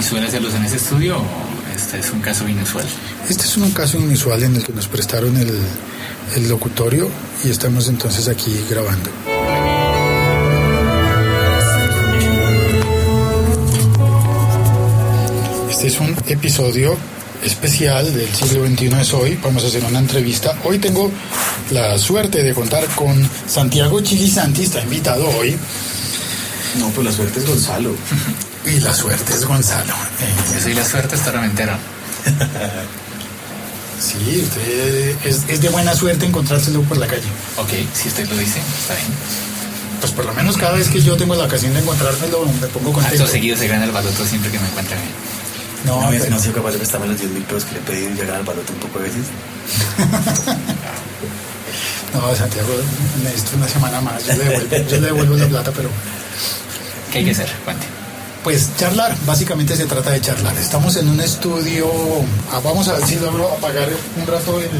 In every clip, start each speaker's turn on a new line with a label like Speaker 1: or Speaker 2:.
Speaker 1: ¿Y suele hacerlos en ese estudio o este es un caso inusual?
Speaker 2: Este es un caso inusual en el que nos prestaron el, el locutorio y estamos entonces aquí grabando. Este es un episodio especial del siglo XXI es hoy. Vamos a hacer una entrevista. Hoy tengo la suerte de contar con Santiago Chiquisanti, está invitado hoy.
Speaker 3: No, pues la suerte es Gonzalo.
Speaker 2: Y la suerte es Gonzalo. Eh,
Speaker 1: soy la suerte es tormentero.
Speaker 2: sí, usted es, es de buena suerte encontrárselo por la calle.
Speaker 1: Ok, si usted lo dice, está bien.
Speaker 2: Pues por lo menos cada vez que yo tengo la ocasión de encontrármelo me pongo contento.
Speaker 1: Acto seguido se gana el baloto siempre que me encuentre bien.
Speaker 2: No,
Speaker 3: No, no,
Speaker 2: pero-
Speaker 3: no he sido capaz de prestarme los 10 mil pesos que le pedí y llegar al balote un poco de veces.
Speaker 2: no, Santiago, necesito una semana más. Yo le devuelvo, yo le devuelvo la plata, pero
Speaker 1: ¿Qué hay que hacer? Cuente.
Speaker 2: Pues charlar, básicamente se trata de charlar. Estamos en un estudio, ah, vamos a ver si logro apagar un rato el,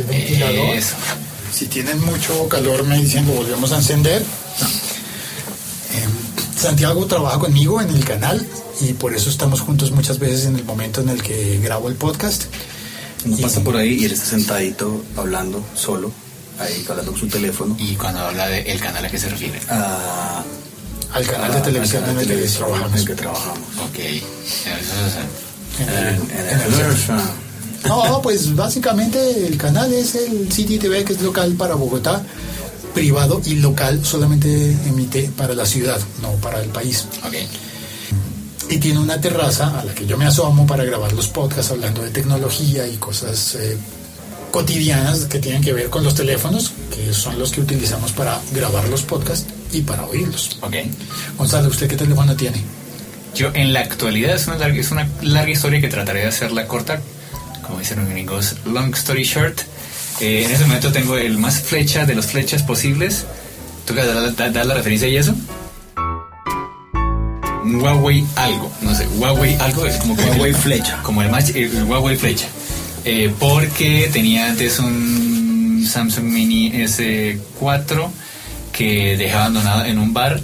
Speaker 2: el ventilador.
Speaker 1: Eso.
Speaker 2: Si tienen mucho calor me dicen lo volvemos a encender. Em, Santiago trabaja conmigo en el canal y por eso estamos juntos muchas veces en el momento en el que grabo el podcast.
Speaker 3: Uno
Speaker 2: Y-
Speaker 3: pasa por ahí y él está sentadito hablando solo, ahí hablando con su teléfono.
Speaker 1: Y cuando habla del canal a qué se refiere.
Speaker 3: a-
Speaker 2: Al canal de
Speaker 3: a-
Speaker 2: televisión en
Speaker 3: canal
Speaker 2: el
Speaker 3: de
Speaker 2: que
Speaker 3: televisión
Speaker 2: trabajamos.
Speaker 3: en el que trabajamos.
Speaker 1: Ok.
Speaker 2: No, pues básicamente el canal es el City TV que es local para Bogotá, privado y local solamente emite para la ciudad, no para el país.
Speaker 1: es- Ok.
Speaker 2: Y tiene una terraza a la que yo me asomo para grabar los podcasts hablando de tecnología y cosas eh, cotidianas que tienen que ver con los teléfonos, que son los que utilizamos para grabar los podcasts y para oírlos.
Speaker 1: Ok.
Speaker 2: Gonzalo, ¿usted qué teléfono tiene?
Speaker 1: Yo en la actualidad es una larga, es una larga historia que trataré de hacerla corta, como dicen los gringos, long story short. Eh, en ese momento tengo el más flecha de los flechas posibles. ¿Toca dar, dar- dar la referencia y eso? Huawei algo, no sé, Huawei algo es como que-
Speaker 3: Huawei flecha.
Speaker 1: Como el, más, el Huawei flecha. Eh, porque tenía antes un Samsung Mini S4 que dejé abandonado en un bar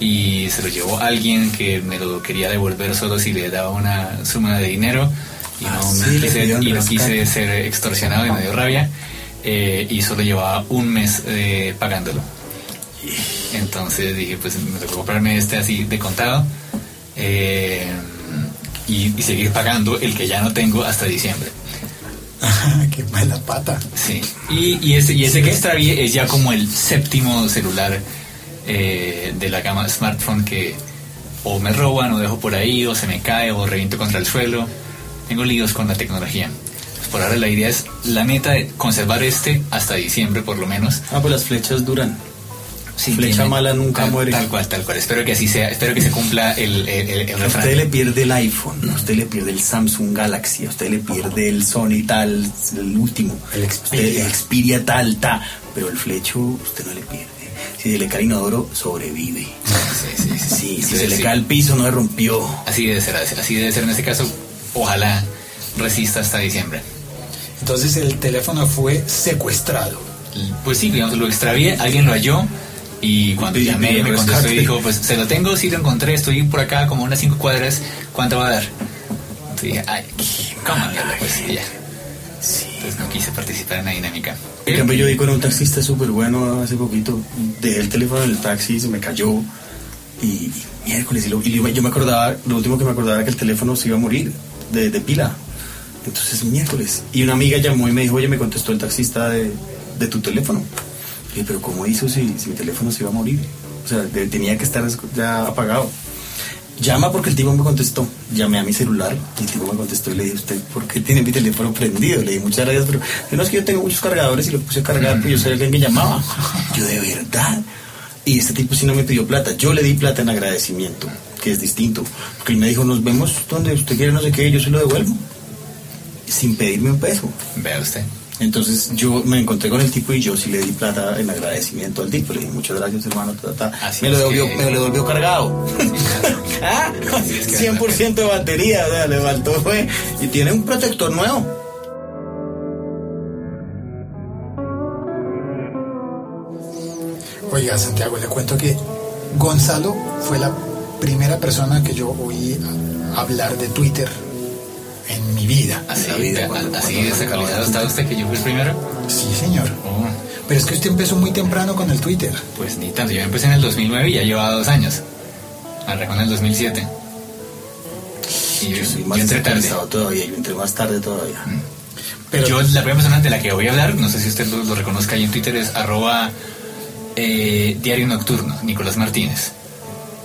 Speaker 1: y se lo llevó alguien que me lo quería devolver solo si le daba una suma de dinero y no,
Speaker 3: Ah,
Speaker 1: me
Speaker 3: sí,
Speaker 1: quise, y no quise ser extorsionado y me dio rabia eh, y solo llevaba un mes eh, pagándolo. Entonces dije, pues me tocó comprarme este así de contado eh, y, y seguir pagando el que ya no tengo hasta diciembre.
Speaker 2: Qué mala pata.
Speaker 1: Sí. Y, y ese, y ese que extravié es ya como el séptimo celular eh, de la gama smartphone que o me roban o dejo por ahí o se me cae o reviento contra el suelo. Tengo líos con la tecnología. Pues por ahora la idea es la meta de conservar este hasta diciembre por lo menos.
Speaker 3: Ah, pues las flechas duran.
Speaker 1: Sí,
Speaker 3: Flecha
Speaker 1: tiene-
Speaker 3: mala nunca
Speaker 1: tal,
Speaker 3: muere.
Speaker 1: Tal cual, tal cual. Espero que así sea. Espero que se cumpla el, el, el- el
Speaker 3: usted le pierde el iPhone, a usted le pierde el Samsung Galaxy, a usted le pierde el Sony tal, el último,
Speaker 2: El Xperia.
Speaker 3: el Xperia tal, ta, pero el flecho usted no le pierde. Si se le cae el inodoro, sobrevive.
Speaker 1: Sí, sí, sí.
Speaker 3: Sí, si se le
Speaker 1: sí.
Speaker 3: cae al piso, no se rompió.
Speaker 1: Así debe ser, así debe ser en este caso. Ojalá resista hasta diciembre.
Speaker 2: Entonces el teléfono fue secuestrado.
Speaker 1: Pues sí, digamos, lo extravié, alguien lo halló y cuando llamé me contestó y dijo, pues se lo tengo, sí lo encontré, estoy por acá como unas cinco cuadras, ¿cuánto va a dar? Entonces dije, ay, ¿cómo mierda? Pues ya. Entonces no quise participar en la dinámica.
Speaker 3: En cambio, yo vi con un taxista súper bueno hace poquito. Dejé el teléfono en el taxi, se me cayó. Y, miércoles, y, lo- y yo me acordaba, lo último que me acordaba era que el teléfono se iba a morir de, de pila. Entonces, miércoles. Y una amiga llamó y me dijo, oye, me contestó el taxista de, de tu teléfono. Dije, pero ¿cómo hizo si, si mi teléfono se iba a morir? O sea, tenía que estar ya apagado. Llama porque el tipo me contestó. Llamé a mi celular y el tipo me contestó y le dije, ¿usted por qué tiene mi teléfono prendido? Le dije, muchas gracias, pero "Yo no es que yo tengo muchos cargadores y lo puse a cargar, pues yo soy alguien que llamaba. Yo, de verdad. Y este tipo sí no me pidió plata. Yo le di plata en agradecimiento, que es distinto. Porque él me dijo, nos vemos donde usted quiere, no sé qué, yo se lo devuelvo. Sin pedirme un peso.
Speaker 1: Vea usted.
Speaker 3: Entonces yo me encontré con el tipo y yo sí le di plata en agradecimiento al tipo. Le dije, muchas gracias, hermano. ta, ta, ta".
Speaker 1: Así
Speaker 3: Me, lo devolvió,
Speaker 1: que-
Speaker 3: me lo devolvió cargado. Ah,
Speaker 1: Así es que-
Speaker 3: 100% de batería, o sea, le faltó, fue. Y tiene un protector nuevo.
Speaker 2: Oiga, Santiago, le cuento que Gonzalo fue la primera persona que yo oí hablar de Twitter en mi vida.
Speaker 1: Así,
Speaker 3: La vida,
Speaker 1: de-
Speaker 3: cuando-
Speaker 1: así
Speaker 3: cuando
Speaker 1: desactualizado está usted que yo fui el primero.
Speaker 2: Sí, señor.
Speaker 1: Oh,
Speaker 2: Pero es que usted empezó muy temprano con el Twitter.
Speaker 1: pues ni tanto. Yo empecé en el 2009 y ya llevaba dos años. Arrancó en el 2007. Y yo,
Speaker 3: Yo soy
Speaker 1: yo
Speaker 3: más
Speaker 1: entré tarde.
Speaker 3: todavía, yo entré más tarde todavía.
Speaker 2: Pero
Speaker 1: Yo, la primera persona de la que voy a hablar, no sé si usted lo, lo reconozca ahí en Twitter, es arroba eh, Diario Nocturno, Nicolás Martínez.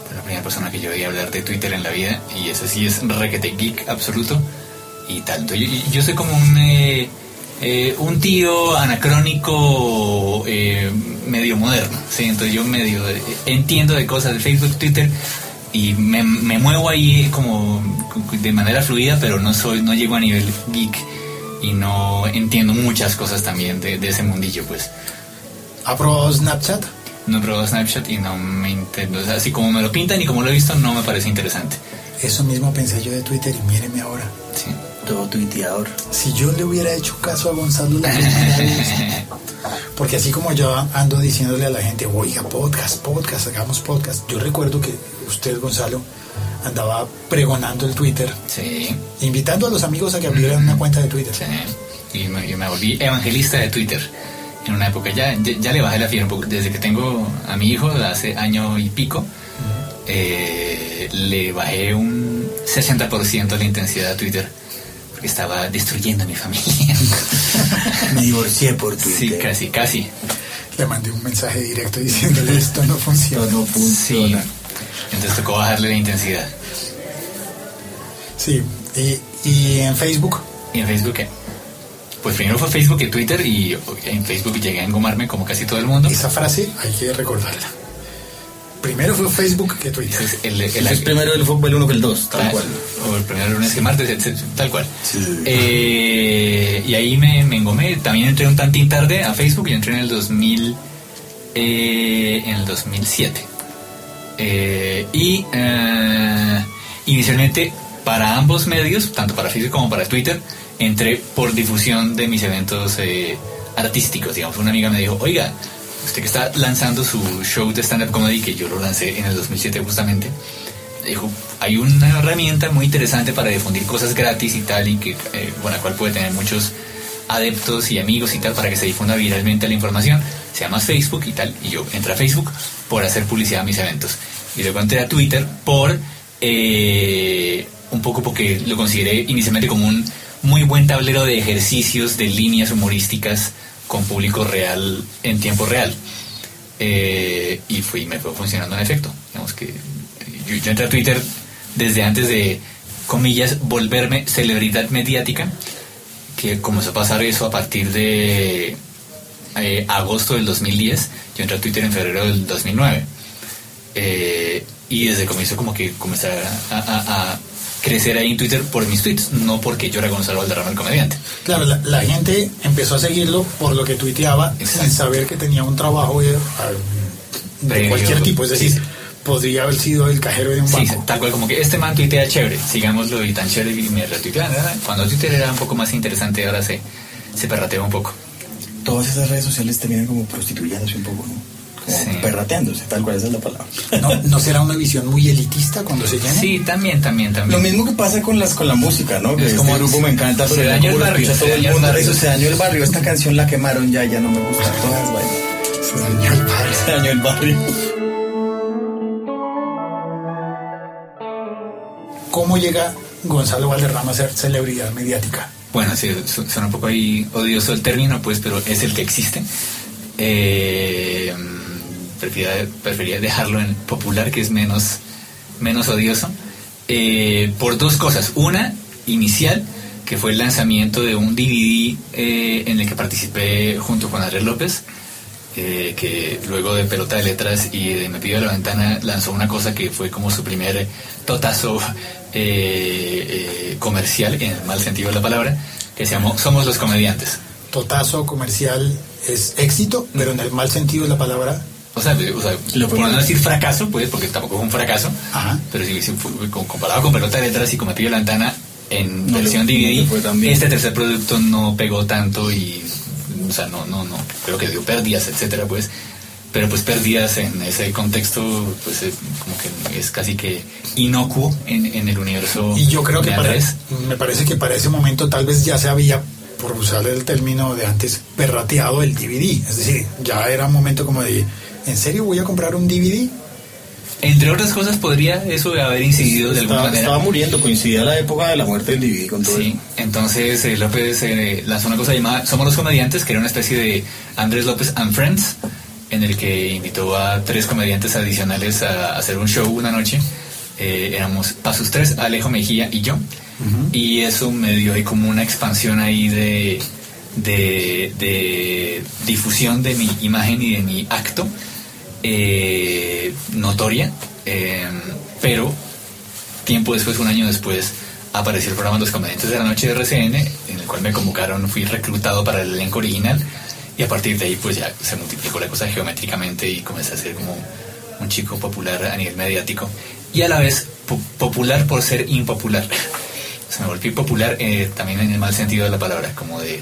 Speaker 1: Fue la primera persona que yo oí hablar de Twitter en la vida y ese sí es requete geek absoluto y tanto. Yo, yo soy como un, eh, eh, un tío anacrónico eh, medio moderno, ¿sí? entonces yo medio eh, entiendo de cosas de Facebook, Twitter y me, me muevo ahí como de manera fluida, pero no soy, no llego a nivel geek y no entiendo muchas cosas también de, de ese mundillo, pues.
Speaker 2: ¿ha probado Snapchat?
Speaker 1: No he probado Snapchat y no me inter- o sea, así como me lo pintan y como lo he visto, no me parece interesante.
Speaker 2: Eso mismo pensé yo de Twitter y míreme ahora.
Speaker 1: Sí.
Speaker 3: Todo tuiteador.
Speaker 2: Si yo le hubiera hecho caso a Gonzalo la primera vez, porque así como yo ando diciéndole a la gente, oiga, podcast, podcast, hagamos podcast, yo recuerdo que usted, Gonzalo, andaba pregonando el Twitter,
Speaker 1: Sí,
Speaker 2: invitando a los amigos a que abrieran una cuenta de Twitter.
Speaker 1: sí. Y me, yo me volví evangelista de Twitter en una época. Ya, ya, ya le bajé la fiebre un poco. Desde que tengo a mi hijo, hace año y pico, eh, le bajé un 60% la intensidad a Twitter. Porque estaba destruyendo a mi familia.
Speaker 3: Me divorcié por
Speaker 1: sí,
Speaker 3: Twitter.
Speaker 1: casi, casi.
Speaker 2: Le mandé un mensaje directo diciéndole esto no
Speaker 3: Esto
Speaker 2: funciona.
Speaker 3: no
Speaker 1: Sí.
Speaker 3: funciona.
Speaker 1: Entonces tocó bajarle la intensidad.
Speaker 2: Sí, y, y en Facebook,
Speaker 1: ¿Y en Facebook qué? Pues primero fue Facebook y Twitter y en Facebook llegué a engomarme como casi todo el mundo.
Speaker 2: esa frase hay que recordarla. Primero fue Facebook que Twitter.
Speaker 1: Es el, el-
Speaker 3: El, primero el fútbol uno que el dos, tal cual.
Speaker 1: O el primer lunes que martes, etc, tal cual.
Speaker 3: Sí.
Speaker 1: Eh, y ahí me, me engomé. También entré un tantín tarde a Facebook. Yo entré en el 2000, eh, en el 2007. Eh, y eh, inicialmente para ambos medios, tanto para Facebook como para Twitter, entré por difusión de mis eventos eh, artísticos. Digamos, una amiga me dijo, oiga, usted que está lanzando su show de stand-up comedy, que yo lo lancé en el 2007 justamente, dijo, hay una herramienta muy interesante para difundir cosas gratis y tal, y que, eh, bueno, la cual puede tener muchos adeptos y amigos y tal, para que se difunda viralmente la información. Se llama Facebook y tal, y yo entré a Facebook por hacer publicidad a mis eventos. Y luego entré a Twitter por, eh, un poco porque lo consideré inicialmente como un muy buen tablero de ejercicios, de líneas humorísticas con público real en tiempo real. Eh, y fue, me fue funcionando en efecto. Digamos que yo, yo entré a Twitter desde antes de, comillas, volverme celebridad mediática, que comenzó a pasar eso a partir de eh, agosto del 2010. Yo entré a Twitter en febrero del 2009. Eh, y desde comienzo como que comencé a crecer ahí en Twitter por mis tweets, no porque yo era Gonzalo Valderrama el comediante.
Speaker 2: Claro, la, la gente empezó a seguirlo por lo que tuiteaba
Speaker 1: Exacto.
Speaker 2: sin saber que tenía un trabajo de, cualquier tipo. Es decir,
Speaker 1: sí.
Speaker 2: podría haber sido el cajero de un
Speaker 1: Sí,
Speaker 2: banco.
Speaker 1: tal cual como que este man tuitea chévere, sigámoslo y tan chévere y me retuitean. Cuando Twitter era un poco más interesante, ahora se, se perrateó un poco.
Speaker 3: Todas esas redes sociales terminan como prostituyéndose un poco, ¿no? Perrateándose, tal cual esa es la palabra.
Speaker 2: ¿No, ¿No será una visión muy elitista cuando se llena?
Speaker 1: Sí, también, también, también.
Speaker 3: Lo mismo que pasa con las con la música, ¿no? Que
Speaker 1: Es
Speaker 3: este
Speaker 1: como-
Speaker 3: grupo me encanta,
Speaker 1: se
Speaker 3: pero ya
Speaker 1: dañó el barrio, se dañó el barrio.
Speaker 3: Eso se dañó el barrio. Esta canción la quemaron ya, ya no me gusta. Todas, vaya.
Speaker 2: Se dañó el barrio.
Speaker 3: Se dañó el barrio.
Speaker 2: ¿Cómo llega Gonzalo Valderrama a ser celebridad mediática?
Speaker 1: Bueno, sí, su- suena un poco ahí odioso el término, pues, pero es el que existe. Eh, prefería, dejarlo en popular, que es menos, menos odioso, eh, por dos cosas. Una, inicial, que fue el lanzamiento de un DVD eh, en el que participé junto con Andrés López, eh, que luego de Pelota de Letras y de Me pidió la ventana lanzó una cosa que fue como su primer totazo eh, comercial, en el mal sentido de la palabra, que se llamó Somos los Comediantes.
Speaker 2: Totazo comercial es éxito, pero en el mal sentido de la palabra.
Speaker 1: O sea, o sea,
Speaker 3: Lo
Speaker 1: por no decir fracaso, pues, porque tampoco fue un fracaso,
Speaker 2: Ajá.
Speaker 1: pero fue- con- comparado con Pelota de Letras y con Me pidió la ventana en
Speaker 3: No
Speaker 1: versión DVD, este tercer producto no pegó tanto y, o sea, no, no, no, creo que dio pérdidas, etcétera, pues. pero pues perdidas en ese contexto, pues eh, como que es casi que inocuo en, en el universo.
Speaker 2: Y yo creo que
Speaker 1: de
Speaker 2: para, me parece que para ese momento tal vez ya se había, por usar el término de antes, perrateado el DVD. Es decir, ya era un momento como de, ¿en serio voy a comprar un DVD?
Speaker 1: Entre otras cosas, podría eso haber incidido de alguna
Speaker 3: Estaba,
Speaker 1: manera.
Speaker 3: estaba muriendo, coincidía la época de la muerte del DVD con todo
Speaker 1: Sí,
Speaker 3: eso.
Speaker 1: entonces eh, López eh, lanzó una cosa llamada Somos los Comediantes, que era una especie de Andrés López and Friends, en el que invitó a tres comediantes adicionales a hacer un show una noche. Eh, éramos Pasos Tres, Alejo Mejía y yo. Y eso me dio ahí como una expansión ahí de, de, de difusión de mi imagen y de mi acto eh, notoria. eh, pero tiempo después, un año después, apareció el programa Los Comediantes de la Noche de RCN, en el cual me convocaron, fui reclutado para el elenco original y a partir de ahí pues ya se multiplicó la cosa geométricamente y comencé a ser como un chico popular a nivel mediático y a la vez po- popular por ser impopular. Se me volví popular eh, también en el mal sentido de la palabra, como de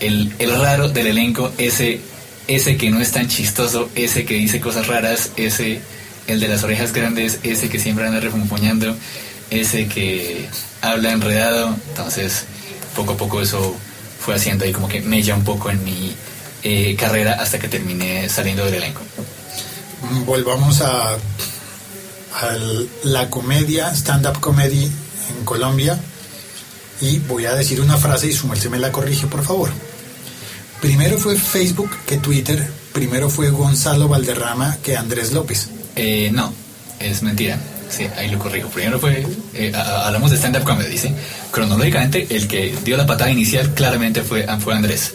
Speaker 1: el, el raro del elenco, ese, ese que no es tan chistoso, ese que dice cosas raras, ese, el de las orejas grandes, ese que siempre anda refunfuñando, ese que habla enredado. Entonces, poco a poco eso fue haciendo ahí como que mella un poco en mi eh, carrera hasta que terminé saliendo del elenco.
Speaker 2: Mm, Volvamos a, a la comedia, stand-up comedy en Colombia. Y voy a decir una frase y su merced me la corrige, por favor. Primero fue Facebook que Twitter. Primero fue Gonzalo Valderrama que Andrés López.
Speaker 1: Eh, no, es mentira. Sí, ahí lo corrijo. Primero fue, eh, hablamos de stand-up comedy, ¿sí? Cronológicamente, el que dio la patada inicial claramente fue, fue Andrés.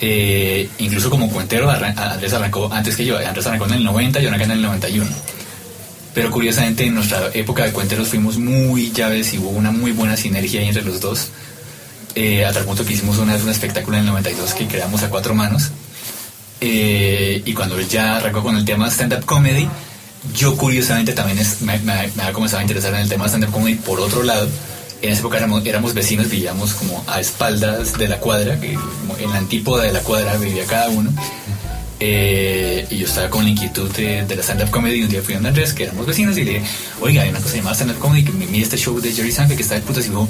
Speaker 1: Eh, incluso como cuentero, arran- Andrés arrancó antes que yo. Andrés arrancó en el 90, yo arranqué en el 91. Pero curiosamente, en nuestra época de cuenteros fuimos muy llaves y hubo una muy buena sinergia entre los dos. Eh, a tal punto que hicimos una vez un espectáculo en el 92 que creamos a cuatro manos. Eh, y cuando él ya arrancó con el tema stand-up comedy, yo curiosamente también me, me, había comenzado a interesar en el tema stand-up comedy por otro lado. En esa época éramos, éramos vecinos, vivíamos como a espaldas de la cuadra, que en la antípoda de la cuadra vivía cada uno. Eh, y yo estaba con la inquietud de, de la stand-up comedy. Y un día fui a Andrés, que éramos vecinos, y le dije, oiga, hay una cosa llamada stand-up comedy, que me mire este show de Jerry Seinfeld que está de putas. Y dijo,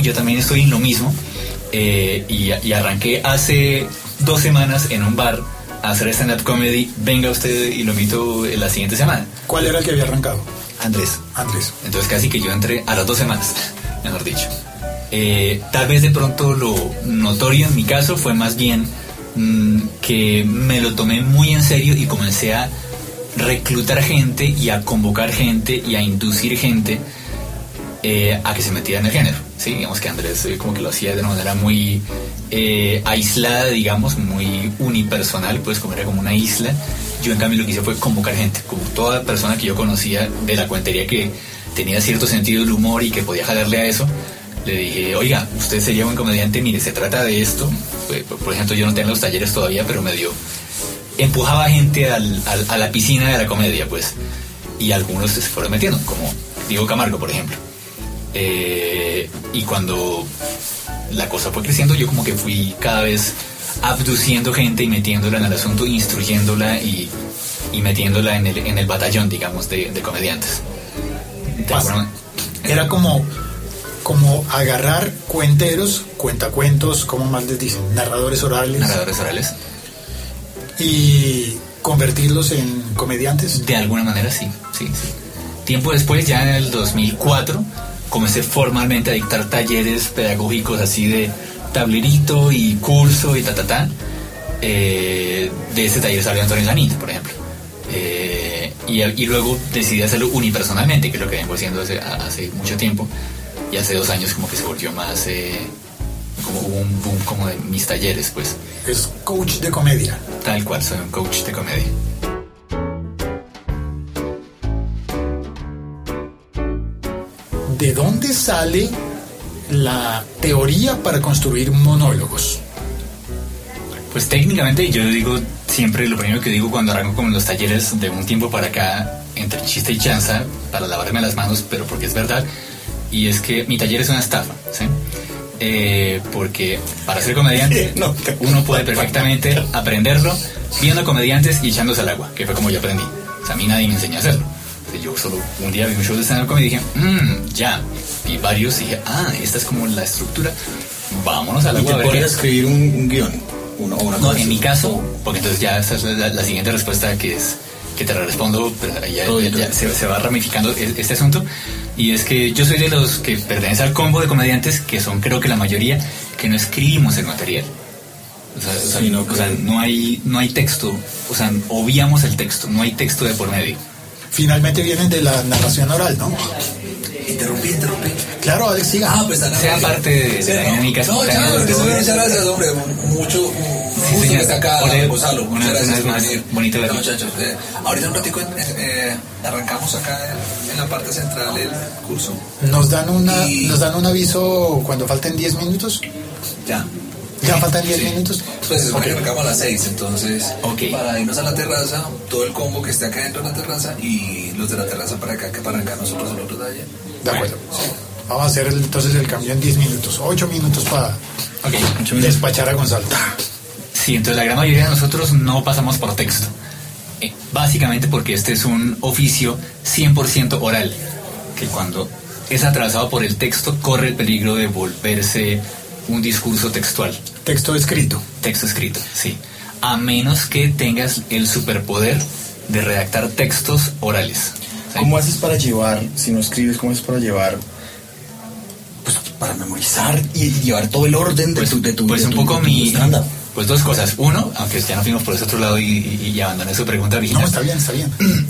Speaker 1: yo también estoy en lo mismo. Eh, y, y arranqué hace dos semanas en un bar a hacer stand-up comedy. Venga usted y lo invito la siguiente semana.
Speaker 2: ¿Cuál era el que había arrancado?
Speaker 1: Andrés.
Speaker 2: Andrés.
Speaker 1: Entonces casi que yo entré a las dos semanas, mejor dicho. Eh, tal vez de pronto lo notorio en mi caso fue más bien mm, que me lo tomé muy en serio y comencé a reclutar gente y a convocar gente y a inducir gente eh, a que se metiera en el género. ¿sí? Digamos que Andrés eh, como que lo hacía de una manera muy eh, aislada, digamos, muy unipersonal, pues como era como una isla. Yo en cambio lo que hice fue convocar gente, como toda persona que yo conocía de la cuentería que tenía cierto sentido del humor y que podía jalarle a eso. Le dije, oiga, usted sería buen comediante, mire, se trata de esto. Por ejemplo, yo no tengo los talleres todavía, pero me dio empujaba gente al- al- a la piscina de la comedia, pues. Y algunos se fueron metiendo, como Diego Camargo, por ejemplo. Eh, y cuando la cosa fue creciendo, yo como que fui cada vez abduciendo gente y metiéndola en el asunto, instruyéndola y, y metiéndola en el, en el batallón, digamos, de, de comediantes. De
Speaker 2: Era como, como agarrar cuenteros, cuentacuentos, como más les dicen, narradores orales,
Speaker 1: narradores orales.
Speaker 2: y convertirlos en comediantes.
Speaker 1: De alguna manera sí, sí, sí. Tiempo después, ya en el 2004, comencé formalmente a dictar talleres pedagógicos así de tablerito y curso y ta, ta, ta. Eh, de ese taller salió Antonio Lanita, por ejemplo. Eh, y, y luego decidí hacerlo unipersonalmente, que es lo que vengo haciendo hace, hace mucho tiempo. Y hace dos años como que se volvió más... eh, como hubo un boom como de mis talleres, pues.
Speaker 2: Es coach de comedia.
Speaker 1: Tal cual, soy un coach de comedia.
Speaker 2: ¿De dónde sale la teoría para construir monólogos?
Speaker 1: Pues técnicamente yo digo siempre lo primero que digo cuando arranco con los talleres de un tiempo para acá, entre chiste y chanza, para lavarme las manos, pero porque es verdad, y es que mi taller es una estafa, ¿sí? eh, porque para ser comediante
Speaker 3: No.
Speaker 1: uno puede perfectamente aprenderlo viendo comediantes y echándose al agua, que fue como yo aprendí. O sea, a mí nadie me enseñó a hacerlo. O yo solo un día vi un show de stand-up comedy y dije, mmm, ya. Vi varios y dije, ah, esta es como la estructura. Vámonos al
Speaker 3: Y
Speaker 1: agua
Speaker 3: te
Speaker 1: a
Speaker 3: a escribir un, un guion. Uno, una
Speaker 1: No,
Speaker 3: cosa
Speaker 1: en mi caso, porque entonces ya esa es la, la siguiente respuesta que es que te la respondo, pero ya, se, se va ramificando e- este asunto. Y es que yo soy de los que pertenece al combo de comediantes, que son creo que la mayoría, que no escribimos el material. O sea, o sea,
Speaker 3: Sí, no,
Speaker 1: o sea, no hay, no hay texto, o sea, obviamos el texto, no hay texto de por medio.
Speaker 2: Finalmente vienen de la narración oral, ¿no?
Speaker 4: Interrumpí, interrumpí.
Speaker 2: Claro, Alex, siga.
Speaker 4: Ah, pues está
Speaker 1: Sea parte de- de la dinámica
Speaker 4: No, ya,
Speaker 1: de
Speaker 4: muchas gracias, hombre. Mucho, mucho
Speaker 1: señor.
Speaker 4: que está acá, Gonzalo.
Speaker 1: una-
Speaker 4: Muchas gracias por
Speaker 1: más,
Speaker 4: venir.
Speaker 1: bonito verlo.
Speaker 4: No, muchachos, eh, ahorita un ratico eh, eh, arrancamos acá en, en la parte central del curso.
Speaker 2: Nos dan una,
Speaker 4: Y-
Speaker 2: nos dan un aviso cuando falten 10 minutos.
Speaker 4: Ya.
Speaker 2: Ya faltan 10
Speaker 4: Sí.
Speaker 2: minutos.
Speaker 4: Pues se supone
Speaker 2: Ok.
Speaker 4: que arrancamos a las 6, entonces
Speaker 1: Ok.
Speaker 4: para irnos a la terraza, todo el combo que esté acá dentro de la terraza y los de la terraza para acá, que para arrancar nosotros el otro de allá.
Speaker 2: De acuerdo. Vamos a hacer el- entonces el cambio en 10 minutos. 8 minutos para
Speaker 1: Ok.
Speaker 2: despachar a Gonzalo.
Speaker 1: Sí, entonces la gran mayoría de nosotros no pasamos por texto. Eh, básicamente porque este es un oficio 100% oral, que cuando es atravesado por el texto corre el peligro de volverse un discurso textual,
Speaker 2: Texto escrito.
Speaker 1: texto escrito, sí. A menos que tengas el superpoder de redactar textos orales.
Speaker 3: ¿Cómo haces para llevar, si no escribes, cómo haces para llevar, pues para memorizar y llevar todo el orden de
Speaker 1: Pues,
Speaker 3: tu, de tu,
Speaker 1: pues
Speaker 3: de
Speaker 1: un poco mi... Pues dos cosas. Uno, aunque ya nos fuimos por ese otro lado y, y- y abandoné su pregunta original.
Speaker 2: No, está bien, está bien.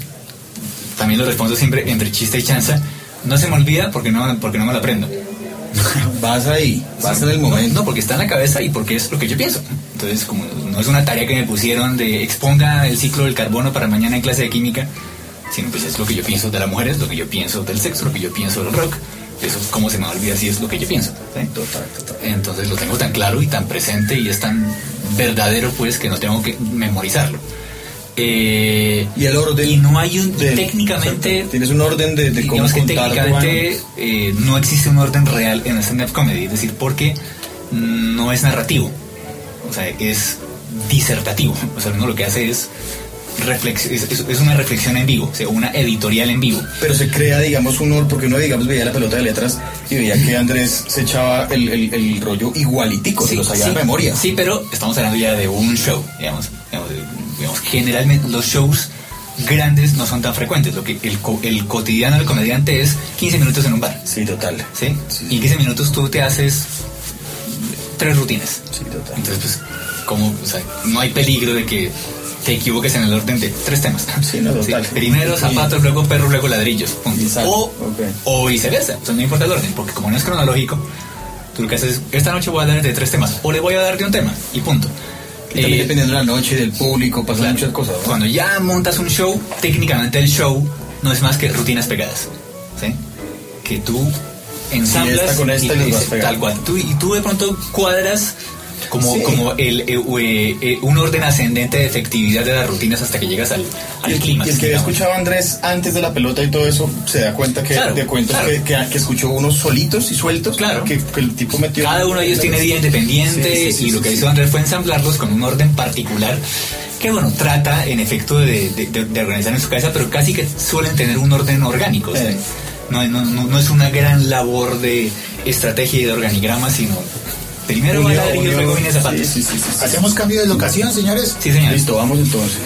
Speaker 1: también lo respondo siempre entre chiste y chanza. No se me olvida porque no, porque no me lo aprendo.
Speaker 3: Vas ahí, vas en el
Speaker 1: No,
Speaker 3: momento.
Speaker 1: No, porque está en la cabeza y porque es lo que yo pienso. Entonces, como no es una tarea que me pusieron de exponga el ciclo del carbono para mañana en clase de química, sino pues es lo que yo pienso de las mujeres, lo que yo pienso del sexo, lo que yo pienso del rock. Eso es como se me olvida si es lo que yo pienso. ¿sí?
Speaker 3: Total, total.
Speaker 1: Entonces lo tengo tan claro y tan presente y es tan verdadero pues que no tengo que memorizarlo. Eh,
Speaker 3: Y el orden.
Speaker 1: y no hay un
Speaker 3: de-
Speaker 1: técnicamente
Speaker 3: exacto. Tienes un orden de, de cómo
Speaker 1: que técnicamente eh, no existe un orden real en el stand-up comedy, es decir, porque no es narrativo, o sea, es disertativo, o sea, uno lo que hace es, reflex- es, es- una reflexión en vivo, o sea, una editorial en vivo.
Speaker 3: pero se crea, digamos, un orden, porque uno, digamos, veía la pelota de letras y veía que Andrés se echaba el, el, el rollo igualitico, se lo sabía de memoria.
Speaker 1: Sí, pero estamos hablando ya de un show, digamos, digamos, digamos, generalmente los shows grandes no son tan frecuentes, lo que el, el cotidiano del comediante es 15 minutos en un bar.
Speaker 3: Sí, total.
Speaker 1: ¿sí? Y en 15 minutos tú te haces tres rutinas.
Speaker 3: Sí, total.
Speaker 1: Entonces, pues, como, o sea, no hay peligro de que te equivoques en el orden de tres temas.
Speaker 3: Sí, no, total.
Speaker 1: Primero zapatos, luego perro, luego ladrillos. O, o viceversa. O sea, no importa el orden, porque como no es cronológico, tú lo que haces es, esta noche voy a dar de tres temas, o le voy a dar de un tema, y punto.
Speaker 3: Y también
Speaker 1: Eh,
Speaker 3: dependiendo de la noche, del público, pasan
Speaker 1: Claro.
Speaker 3: muchas cosas. ¿no?
Speaker 1: Cuando ya montas un show, técnicamente el show no es más que rutinas pegadas. ¿sí? Que tú ensamblas
Speaker 3: esta con esta y
Speaker 1: tal cual. Tú, y tú de pronto cuadras como,
Speaker 3: Sí.
Speaker 1: como el, eh, eh, eh, un orden ascendente de efectividad de las rutinas hasta que llegas al, clima.
Speaker 3: y el que había escuchado a Andrés antes de la pelota y todo eso se da cuenta que
Speaker 1: Claro,
Speaker 3: de cuentos
Speaker 1: claro.
Speaker 3: que, que, que escuchó unos solitos y sueltos
Speaker 1: Claro.
Speaker 3: que, que el tipo metió
Speaker 1: Cada uno de ellos tiene día independiente
Speaker 3: Sí, sí, sí,
Speaker 1: y lo que hizo Andrés fue ensamblarlos con un orden particular que, bueno, trata en efecto de, de- de- de organizar en su cabeza, pero casi que suelen tener un orden orgánico. o sea, no, no- no- no es una gran labor de estrategia y de organigrama, sino primero va
Speaker 3: Unió-
Speaker 1: ladrillo,
Speaker 3: unió-
Speaker 1: luego viene zapatos.
Speaker 3: Sí, sí, sí, sí, sí.
Speaker 2: ¿Hacemos cambio de locación, señores?
Speaker 1: Sí, señor.
Speaker 3: Listo, vamos entonces.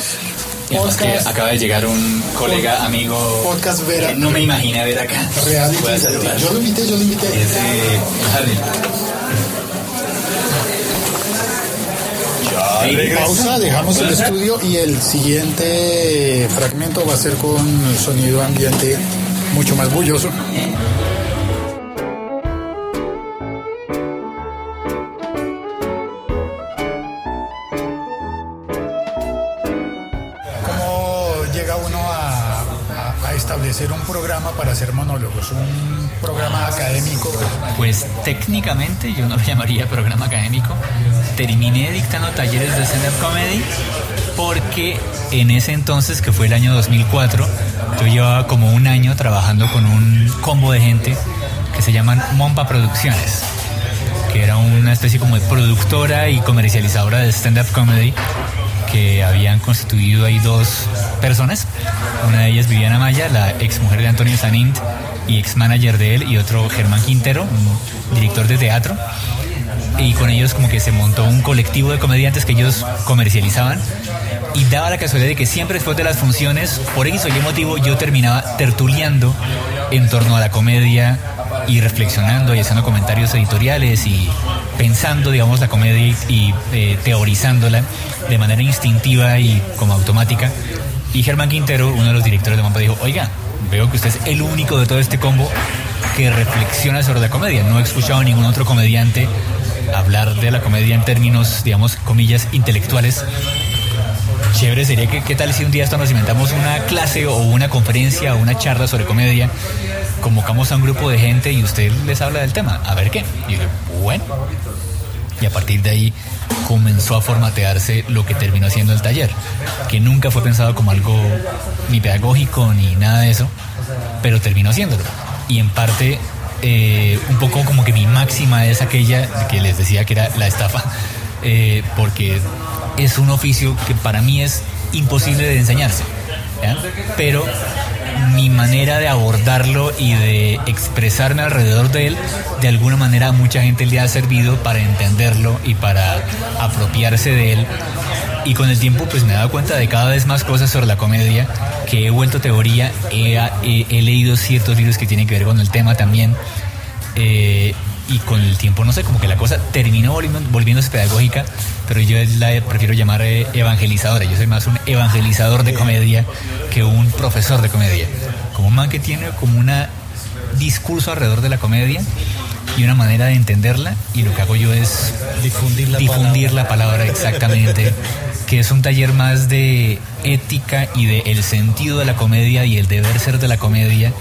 Speaker 1: Que acaba de llegar un colega, amigo.
Speaker 2: Podcast Vera.
Speaker 1: que No me imaginé ver acá. Saludar.
Speaker 2: Yo lo invité, yo lo invité.
Speaker 1: Es de Harry.
Speaker 2: Pausa, dejamos el estudio y el siguiente fragmento va a ser con sonido ambiente mucho más bulloso. Para hacer monólogos? Un programa académico.
Speaker 1: Pues técnicamente yo no lo llamaría programa académico. Terminé dictando talleres de stand-up comedy porque en ese entonces, que fue el año 2004, yo llevaba como un año trabajando con un combo de gente que se llaman Mompa Producciones. que era una especie como productora y comercializadora de stand-up comedy, que habían constituido ahí dos personas. Una de ellas Viviana Maya, la ex mujer de Antonio Sanint y ex manager de él, y otro Germán Quintero, un director de teatro. Y con ellos como que se montó un colectivo de comediantes que ellos comercializaban. Y daba la casualidad de que siempre después de las funciones, por X o Y motivo, yo terminaba tertuleando en torno a la comedia y reflexionando y haciendo comentarios editoriales y pensando, digamos, la comedia y eh, teorizándola de manera instintiva y como automática. Y Germán Quintero, uno de los directores de Mampa, dijo, oiga, veo que usted es el único de todo este combo que reflexiona sobre la comedia. No he escuchado a ningún otro comediante hablar de la comedia en términos, digamos, comillas, intelectuales. Chévere sería que, ¿qué tal si un día esto nos inventamos una clase o una conferencia o una charla sobre comedia? Convocamos a un grupo de gente y usted les habla del tema. A ver qué. Y yo bueno. Y a partir de ahí comenzó a formatearse lo que terminó siendo el taller, que nunca fue pensado como algo ni pedagógico ni nada de eso, pero terminó siéndolo. Y en parte eh, un poco como que mi máxima es aquella que les decía que era la estafa, eh, porque es un oficio que para mí es imposible de enseñarse, pero mi manera de abordarlo y de expresarme alrededor de él, de alguna manera a mucha gente le ha servido para entenderlo y para apropiarse de él. Y con el tiempo pues me he dado cuenta de cada vez más cosas sobre la comedia, que he vuelto teoría, he, he- leído ciertos libros que tienen que ver con el tema también. Eh, y con el tiempo, no sé, como que la cosa terminó volviéndose pedagógica, pero yo la prefiero llamar eh, evangelizadora. Yo soy más un evangelizador de comedia que un profesor de comedia. Como un man que tiene como un discurso alrededor de la comedia y una manera de entenderla, y lo que hago yo es
Speaker 3: Difundir la
Speaker 1: difundir la palabra exactamente, que es un taller más de ética y de el sentido de la comedia y el deber ser de la comedia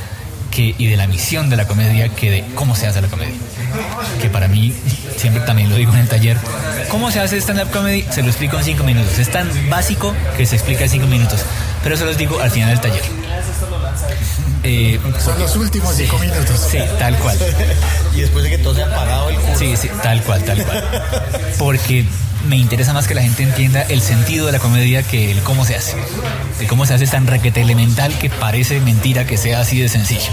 Speaker 1: que, y de la misión de la comedia que de cómo se hace la comedia. Que para mí, siempre también lo digo en el taller, ¿cómo se hace stand-up comedy? Se lo explico en cinco minutos. Es tan básico que se explica en cinco minutos. Pero eso los digo al final del taller. Eh,
Speaker 2: Son los últimos cinco minutos.
Speaker 1: sí, tal cual.
Speaker 3: Y después de que todo se ha pagado el curso.
Speaker 1: Sí, sí, tal cual, tal cual. Porque me interesa más que la gente entienda el sentido de la comedia que el cómo se hace. El cómo se hace es tan requete elemental que parece mentira que sea así de sencillo.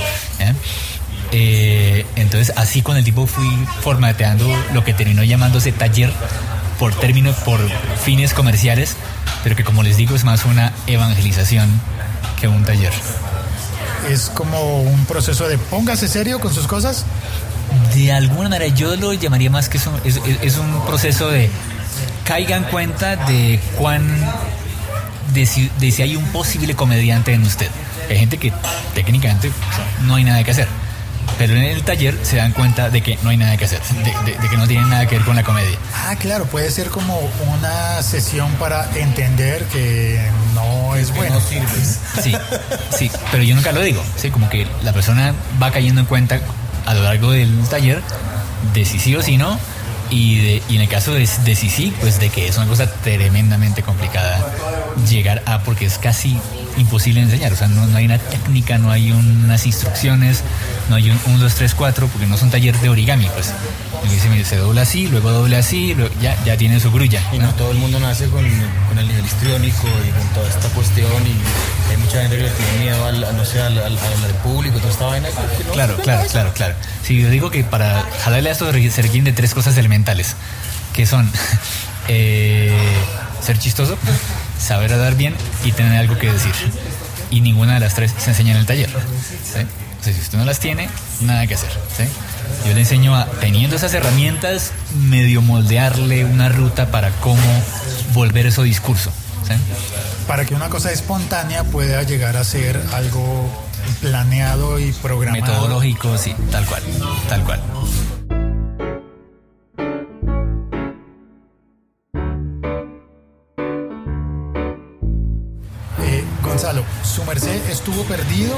Speaker 1: Eh, entonces, así con el tipo fui formateando lo que terminó llamándose taller por términos, por fines comerciales, pero que como les digo es más una evangelización que un taller.
Speaker 2: Es como un proceso de póngase serio con sus cosas.
Speaker 1: De alguna manera yo lo llamaría más que es un, es, es- es un proceso de caigan cuenta de cuán de si, de si hay un posible comediante en usted. Hay gente que técnicamente no hay nada que hacer. Pero en el taller se dan cuenta de que no hay nada que hacer, de, de- de que no tiene nada que ver con la comedia.
Speaker 2: Ah, claro, puede ser como una sesión para entender que no es bueno.
Speaker 3: No sirves.
Speaker 1: Sí, sí, pero yo nunca lo digo. Sí, como que la persona va cayendo en cuenta a lo largo del taller de si sí o si no. Y, de- y en el caso de, de si sí, pues de que es una cosa tremendamente complicada llegar a, porque es casi imposible enseñar. O sea, no, no hay una técnica, no hay unas instrucciones, no hay un 1, 2, 3, 4, porque no son talleres de origami. Pues y dice, mire, se dobla así, luego doble así, luego- ya, ya tiene su grulla.
Speaker 3: Y no todo el mundo nace con, con el nivel histriónico y con toda esta cuestión y hay mucha gente que le tiene miedo al, a, no sé, al, al, al público, toda esta vaina. no-
Speaker 1: Claro, claro, claro, claro. Sí, yo digo que para jalarle a esto se requieren de tres cosas elementales, que son eh, ser chistoso, saber hablar bien y tener algo que decir. Y ninguna de las tres se enseña en el taller. ¿sí? O sea, si usted no las tiene, nada que hacer. ¿sí? Yo le enseño a, teniendo esas herramientas, medio moldearle una ruta para cómo volver eso discurso. ¿sí?
Speaker 2: Para que una cosa espontánea pueda llegar a ser algo planeado y programado.
Speaker 1: Metodológico, sí, tal cual, tal cual.
Speaker 2: Gonzalo, su merced estuvo perdido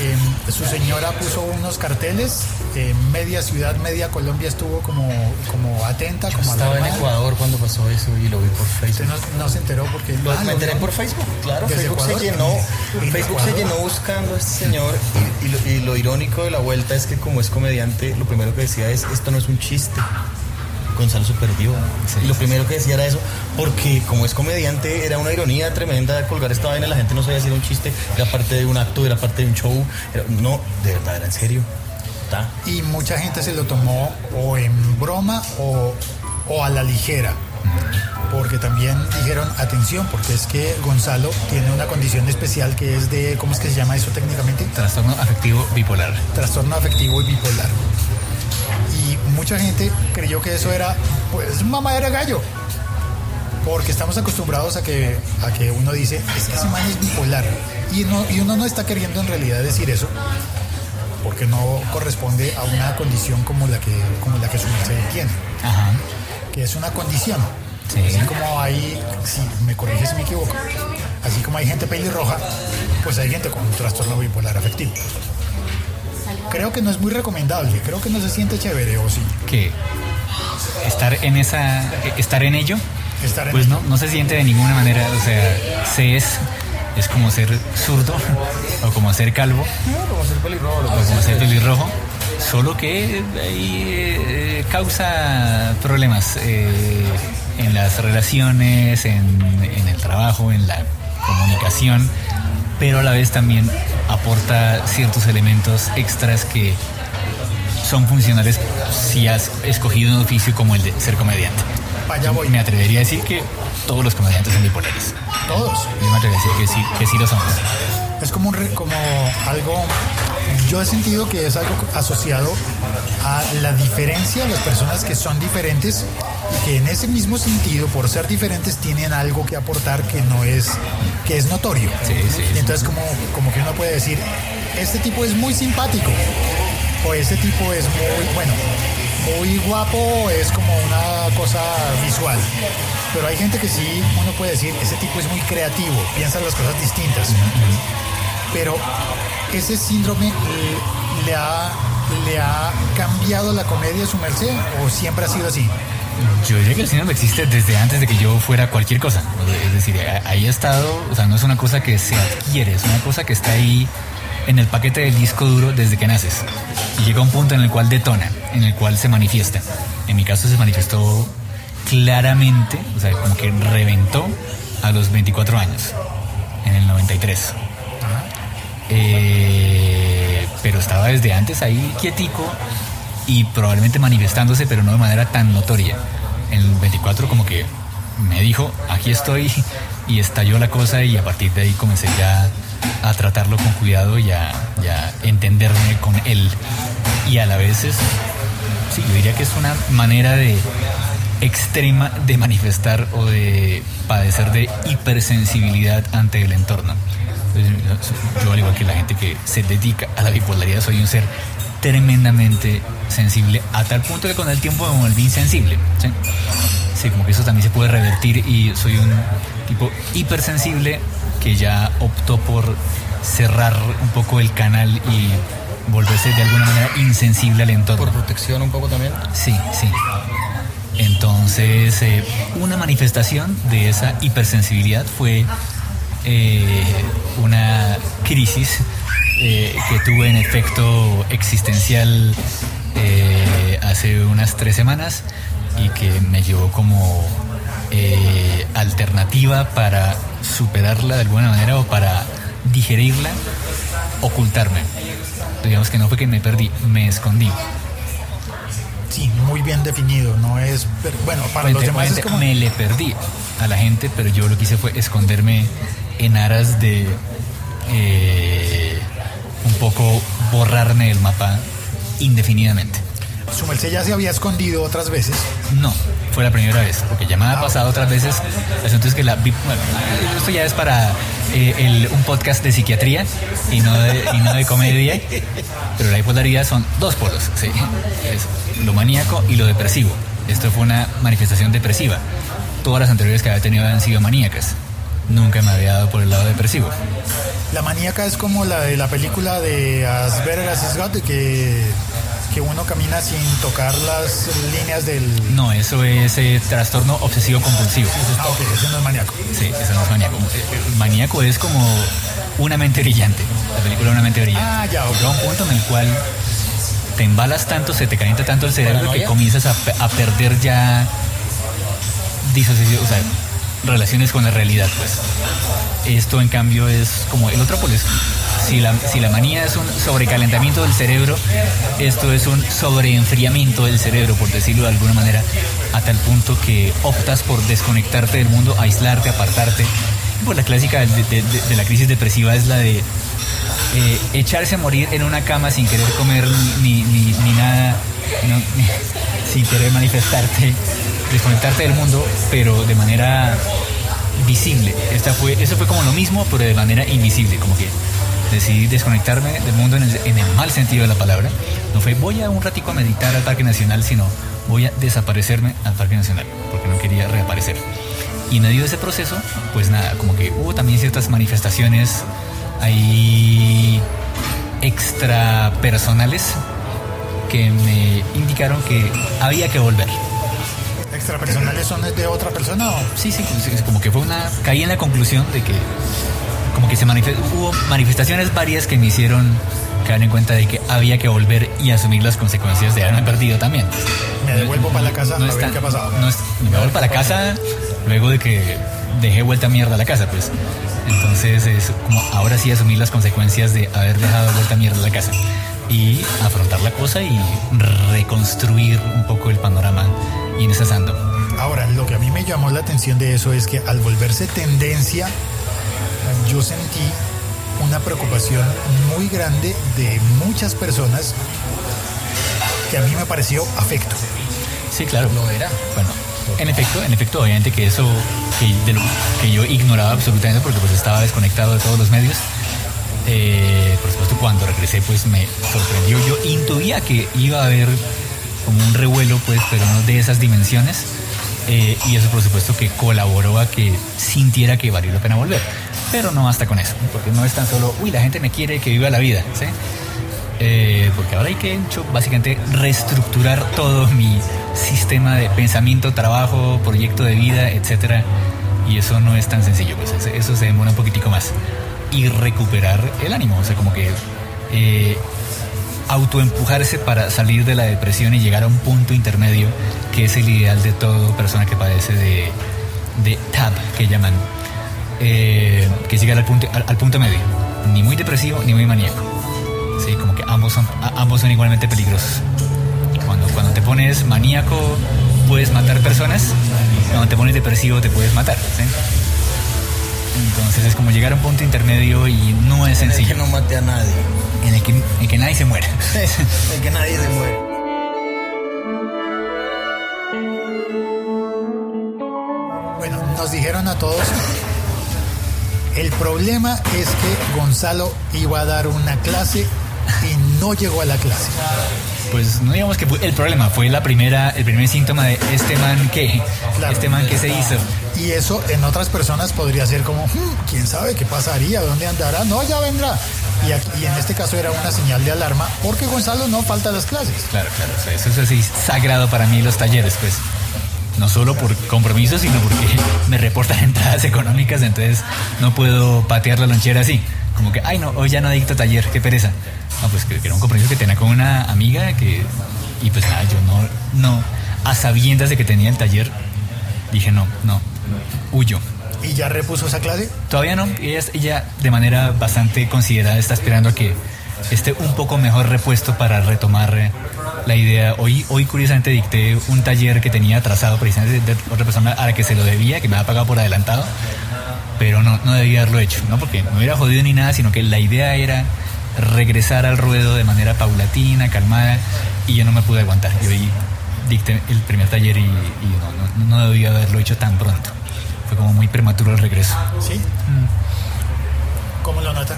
Speaker 2: em, su señora puso unos carteles, en media ciudad, media Colombia estuvo como, como atenta, como
Speaker 3: Estaba en. Ecuador cuando pasó eso y lo vi por
Speaker 2: Usted
Speaker 3: Facebook.
Speaker 2: no, no se enteró porque...
Speaker 3: Lo-
Speaker 2: Ah,
Speaker 3: me enteré por Facebook, claro.
Speaker 2: ¿Desde
Speaker 3: Facebook
Speaker 2: Ecuador?
Speaker 3: se llenó,
Speaker 2: ¿En
Speaker 3: Facebook se llenó buscando a este señor y, y lo, y lo irónico de la vuelta es que como es comediante, lo primero que decía es esto no es un chiste. Gonzalo se perdió. y lo primero que decía era eso, porque como es comediante, era una ironía tremenda colgar esta vaina, la gente no sabía si era un chiste, era parte de un acto, era parte de un show. era- no, de verdad, era en serio. Ta.
Speaker 2: y mucha gente se lo tomó o en broma o, o a la ligera. Porque también dijeron, atención, porque es que Gonzalo tiene una condición especial que es de, ¿cómo es que se llama eso técnicamente?
Speaker 1: Trastorno afectivo bipolar.
Speaker 2: Trastorno afectivo y bipolar. Mucha gente creyó que eso era, pues, mamá era gallo. Porque estamos acostumbrados a que, a que uno dice, es que ese man es bipolar. Y, no, y uno no está queriendo en realidad decir eso, porque no corresponde a una condición como la que, como la que su merced tiene,
Speaker 1: Ajá.
Speaker 2: que es una condición.
Speaker 1: Sí.
Speaker 2: Así como hay, si me corriges si me equivoco, así como hay gente pelirroja, pues hay gente con un trastorno bipolar afectivo. Creo que no es muy recomendable, creo que no se siente chévere o sí.
Speaker 1: Que estar en esa, estar en ello,
Speaker 2: Estar en
Speaker 1: pues
Speaker 2: ello.
Speaker 1: no, no se siente de ninguna manera. O sea, se es, es como ser zurdo o como ser calvo
Speaker 3: como ser pelirrojo,
Speaker 1: o como ser pelirrojo, solo que ahí eh, causa problemas eh, en las relaciones, en, en el trabajo, en la comunicación, pero a la vez también aporta ciertos elementos extras que son funcionales si has escogido un oficio como el de ser comediante.
Speaker 2: Para allá voy.
Speaker 1: Me atrevería a decir que todos los comediantes son bipolares.
Speaker 2: Todos.
Speaker 1: Yo me atrevería a decir que sí, que sí lo somos.
Speaker 2: Es como, un re- como algo, yo he sentido que es algo asociado a la diferencia de las personas que son diferentes que en ese mismo sentido, por ser diferentes, tienen algo que aportar que no es, que es notorio.
Speaker 1: Sí, sí,
Speaker 2: Y entonces como, como que uno puede decir, este tipo es muy simpático o este tipo es muy, bueno, muy guapo, es como una cosa visual. Pero hay gente que sí, uno puede decir, ese tipo es muy creativo, piensa las cosas distintas. Pero ese síndrome le, le ha, le ha cambiado la comedia a su merced o siempre ha sido así.
Speaker 1: Yo diría que el síndrome existe desde antes de que yo fuera cualquier cosa. Es decir, ahí ha estado, o sea, no es una cosa que se adquiere, es una cosa que está ahí en el paquete del disco duro desde que naces. Y llega un punto en el cual detona, en el cual se manifiesta. En mi caso se manifestó claramente, o sea, como que reventó a los 24 años, en el 93. Eh, pero estaba desde antes ahí quietico y probablemente manifestándose, pero no de manera tan notoria. En el 24 como que me dijo, aquí estoy, y estalló la cosa y a partir de ahí comencé ya a tratarlo con cuidado y a, a entenderme con él. Y a la vez es, sí, yo diría que es una manera de extrema de manifestar o de padecer de hipersensibilidad ante el entorno. Yo, al igual que la gente que se dedica a la bipolaridad, soy un ser tremendamente sensible a tal punto que con el tiempo me volví insensible. ¿sí? Sí, como que eso también se puede revertir y soy un tipo hipersensible que ya optó por cerrar un poco el canal y volverse de alguna manera insensible al entorno.
Speaker 3: Por protección un poco también.
Speaker 1: Sí, sí. Entonces, eh, una manifestación de esa hipersensibilidad fue eh, una crisis eh, que tuve en efecto existencial eh, hace unas tres semanas y que me llevó como eh, alternativa para superarla de alguna manera o para digerirla, ocultarme. Digamos que no fue que me perdí, me escondí.
Speaker 2: Sí, muy bien definido. No es. pero, Bueno, para los demás es
Speaker 1: obviamente
Speaker 2: como.
Speaker 1: Me le perdí a la gente, pero yo lo que hice fue esconderme en aras de eh, poco borrarme el mapa indefinidamente.
Speaker 2: Su merced ya se había escondido otras veces.
Speaker 1: No, fue la primera vez, porque ya me ha pasado otras veces. El asunto es que la... Bueno, esto ya es para eh, el- un podcast de psiquiatría y no de, y no de comedia, pero la bipolaridad son dos polos, ¿sí? Es lo maníaco y lo depresivo. Esto fue una manifestación depresiva. Todas las anteriores que había tenido han sido maníacas. Nunca me había dado por el lado depresivo.
Speaker 2: La maníaca es como la de la película de As Better As Got, que, que uno camina sin tocar las líneas del...
Speaker 1: No, eso es eh, trastorno obsesivo compulsivo.
Speaker 2: Ah, ok, ese no es maníaco.
Speaker 1: Sí, eso no es maníaco. El maníaco es como una mente brillante. La película Una mente brillante.
Speaker 2: Ah, ya, ok.
Speaker 1: Llega un punto en el cual te embalas tanto, se te calienta tanto el cerebro que comienzas a, a perder ya disociación, o sea, relaciones con la realidad, pues. Esto, en cambio, es como el otro polo. es- Si la, si la manía es un sobrecalentamiento del cerebro, esto es un sobreenfriamiento del cerebro, por decirlo de alguna manera, a tal punto que optas por desconectarte del mundo, aislarte, apartarte. Pues la clásica de, la crisis depresiva es la de eh, echarse a morir en una cama sin querer comer ni, ni, ni nada, sin querer manifestarte, desconectarte del mundo, pero de manera visible. Esta fue, eso fue como lo mismo, pero de manera invisible, como que decidí desconectarme del mundo en el, mal sentido de la palabra. No fue voy a un ratico a meditar al Parque Nacional, sino voy a desaparecerme al Parque Nacional, porque no quería reaparecer. Y en medio de ese proceso, pues nada, como que hubo también ciertas manifestaciones ahí extrapersonales que me indicaron que había que volver.
Speaker 2: ¿Extrapersonales son de otra persona o...?
Speaker 1: Sí, sí, es como que fue una... Caí en la conclusión de que como que se manifestó, hubo manifestaciones varias que me hicieron caer en cuenta de que había que volver y asumir las consecuencias de haberme perdido también.
Speaker 2: Me devuelvo para la casa a ver
Speaker 1: tan-
Speaker 2: qué ha pasado.
Speaker 1: no es- me devuelvo para la casa luego de que dejé vuelta mierda a la casa, pues. Entonces es como ahora sí asumir las consecuencias de haber dejado vuelta mierda a la casa y afrontar la cosa y reconstruir un poco el panorama y en ese ando.
Speaker 2: Ahora, lo que a mí me llamó la atención de eso es que al volverse tendencia, yo sentí una preocupación muy grande de muchas personas que a mí me pareció afecto.
Speaker 1: Sí, claro.
Speaker 2: Lo era.
Speaker 1: Bueno, en efecto, en efecto, obviamente que eso que, de lo que yo ignoraba absolutamente porque pues estaba desconectado de todos los medios. eh, por supuesto, cuando regresé, pues me sorprendió. Yo intuía que iba a haber como un revuelo, pues, pero no de esas dimensiones. eh, y eso, por supuesto, que colaboró a que sintiera que valió la pena volver. Pero no basta con eso, porque no es tan solo, uy, la gente me quiere que viva la vida. Eh, porque ahora hay que básicamente reestructurar todo mi sistema de pensamiento, trabajo, proyecto de vida, etcétera. Y eso no es tan sencillo, pues eso se demora un poquitico más. Y recuperar el ánimo, o sea, como que eh, autoempujarse para salir de la depresión y llegar a un punto intermedio, que es el ideal de toda persona que padece de, de TAB, que llaman, eh, que es llegar al punto, al, al punto medio, ni muy depresivo ni muy maníaco. Sí, como que ambos son, a- ambos son igualmente peligrosos. Cuando, cuando te pones maníaco puedes matar personas, cuando te pones depresivo te puedes matar. ¿sí? Entonces es como llegar a un punto intermedio y no es
Speaker 3: En el que
Speaker 1: sencillo.
Speaker 3: no mate a nadie.
Speaker 1: En el que, en que nadie se muere.
Speaker 3: en que nadie se muere.
Speaker 2: Bueno, nos dijeron a todos, el problema es que Gonzalo iba a dar una clase y no llegó a la clase.
Speaker 1: Pues no digamos que fue el problema, fue la primera, el primer síntoma de este man que,
Speaker 2: Claro.
Speaker 1: este man que se hizo.
Speaker 2: Y eso en otras personas podría ser como, "Hmm, ¿quién sabe qué pasaría? ¿Dónde andará? No, ya vendrá. Y, aquí- y en este caso era una señal de alarma porque Gonzalo no falta a las clases.
Speaker 1: Claro, claro, eso es así sagrado para mí los talleres, pues. No solo por compromiso, sino porque me reportan entradas económicas, entonces no puedo patear la lonchera así. Como que, ay no, hoy ya no dicto taller, qué pereza. No, pues que, que era un compromiso que tenía con una amiga que... Y pues nada, yo no, no, a sabiendas de que tenía el taller, dije no, no, huyo.
Speaker 2: ¿Y ya repuso esa clase?
Speaker 1: Todavía no, ella, ella de manera bastante considerada está esperando a que esté un poco mejor repuesto para retomar eh, la idea. Hoy, hoy curiosamente dicté un taller que tenía atrasado precisamente de otra persona a la que se lo debía, que me había pagado por adelantado, pero no, no debía haberlo hecho, no porque no hubiera jodido ni nada, sino que la idea era regresar al ruedo de manera paulatina, calmada, y yo no me pude aguantar. Y hoy dicté el primer taller y, y no, no, no debía haberlo hecho tan pronto. Fue como muy prematuro el regreso.
Speaker 2: Sí. ¿Cómo lo nota?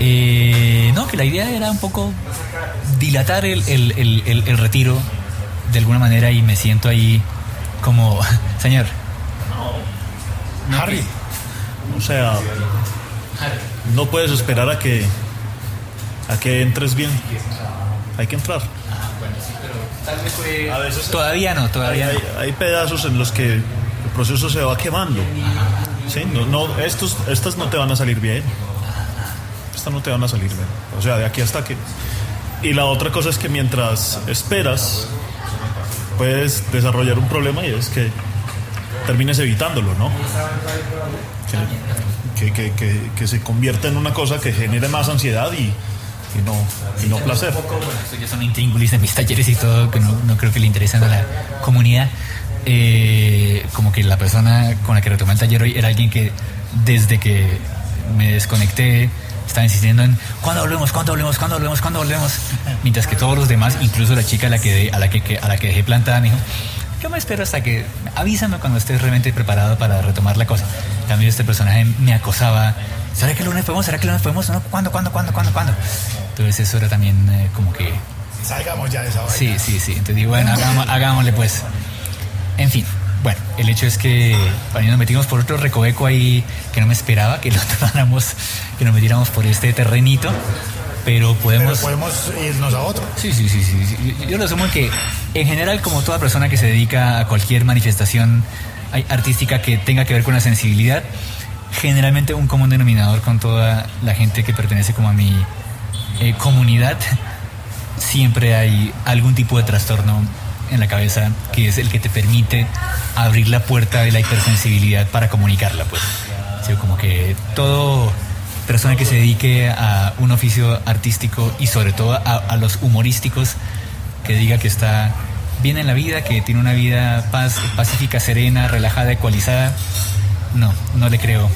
Speaker 1: Eh, no, que la idea era un poco dilatar el, el- el- el- retiro de alguna manera y me siento ahí como, señor. no,
Speaker 2: Harry.
Speaker 5: O sea, no puedes esperar a que a que entres bien. Hay que entrar. A veces
Speaker 1: Todavía no,
Speaker 5: hay,
Speaker 1: todavía no.
Speaker 5: hay- hay pedazos en los que el proceso se va quemando. ¿Sí? No, no, estos, estas no te van a salir bien. Estas no te van a salir bien. O sea, de aquí hasta que... Y la otra cosa es que mientras esperas, puedes desarrollar un problema y es que termines evitándolo, ¿no? Que, que, que, que- se convierta en una cosa que genere más ansiedad y, y no, y no placer.
Speaker 1: Bueno, esto ya son intríngulis de mis talleres y todo, que no, no creo que le interesen a la comunidad. Eh, como que la persona con la que retomé el taller hoy era alguien que desde que me desconecté estaba insistiendo en ¿cuándo volvemos? ¿cuándo volvemos? ¿cuándo volvemos? ¿cuándo volvemos? Mientras que todos los demás, incluso la chica a la que, a la que, a la que dejé plantada, me dijo yo me espero hasta que avísame cuando estés realmente preparado para retomar la cosa. También este personaje me acosaba. ¿Será que el lunes podemos? ¿Será que el lunes podemos? No, ¿Cuándo? ¿Cuándo? ¿Cuándo? ¿Cuándo? ¿Cuándo? Entonces eso era también eh, como que...
Speaker 2: Salgamos ya de esa vaina.
Speaker 1: Sí, sí, sí. Entonces digo, bueno, hagámosle pues. En fin, bueno, el hecho es que para mí nos metimos por otro recoveco ahí que no me esperaba que lo tomáramos, que nos metiéramos por este terrenito, pero
Speaker 2: Pero
Speaker 1: podemos...
Speaker 2: podemos irnos a otro.
Speaker 1: Sí, sí, sí, sí. Yo- lo asumo que en general, como toda persona que se dedica a cualquier manifestación artística que tenga que ver con la sensibilidad, generalmente un común denominador con toda la gente que pertenece como a mi eh, comunidad, siempre hay algún tipo de trastorno en la cabeza que es el que te permite abrir la puerta de la hipersensibilidad para comunicarla, pues. Sí, como que todo persona que se dedique a un oficio artístico y sobre todo a, a los humorísticos que diga que está bien en la vida, que tiene una vida paz, pacífica, serena, relajada, ecualizada, no, no le creo.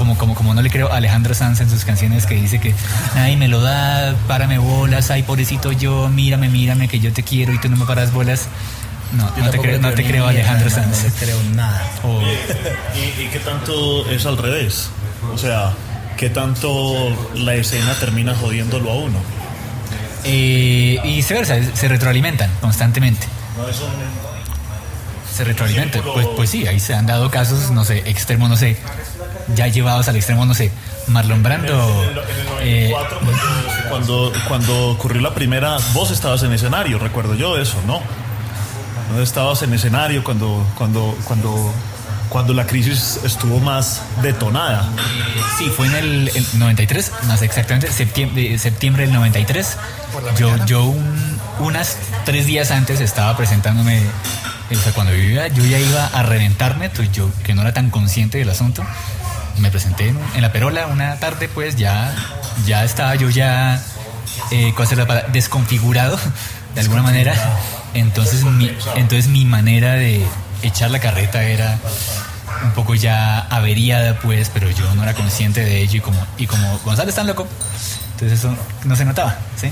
Speaker 1: Como, como, como no le creo a Alejandro Sanz en sus canciones que dice que, ay, me lo da, párame bolas, ay, pobrecito yo, mírame, mírame, que yo te quiero y tú no me paras bolas. No, no te creo, no te creo Alejandro Sanz.
Speaker 3: No le creo nada.
Speaker 1: O-
Speaker 5: ¿Y, y qué tanto es al revés? O sea, ¿qué tanto la escena termina jodiéndolo a uno?
Speaker 1: eh, y viceversa, se retroalimentan constantemente.
Speaker 5: No es un...
Speaker 1: Se retroalimenta.
Speaker 5: Sí, pero-
Speaker 1: Pues, pues sí, ahí se han dado casos, no sé, extremos, no sé, ya llevados al extremo, no sé, Marlon Brando.
Speaker 5: En el
Speaker 1: eh,
Speaker 5: 94, cuando, cuando, cuando ocurrió la primera, vos estabas en escenario, recuerdo yo eso, ¿no? No estabas en escenario cuando, cuando, cuando, cuando la crisis estuvo más detonada.
Speaker 1: Sí, fue en el, el 93, no sé exactamente, septiembre, septiembre del 93.
Speaker 2: Por la
Speaker 1: Yo, yo un- unas tres días antes estaba presentándome, o sea, cuando yo iba, yo ya iba a reventarme, entonces yo que no era tan consciente del asunto, me presenté en, la perola una tarde, pues ya, ya estaba yo ya, eh. Desconfigurado, de alguna manera. Entonces mi, entonces mi manera de echar la carreta era un poco ya averiada, pues, pero yo no era consciente de ello y como, y como Gonzalo es tan loco, entonces eso no se notaba, ¿sí?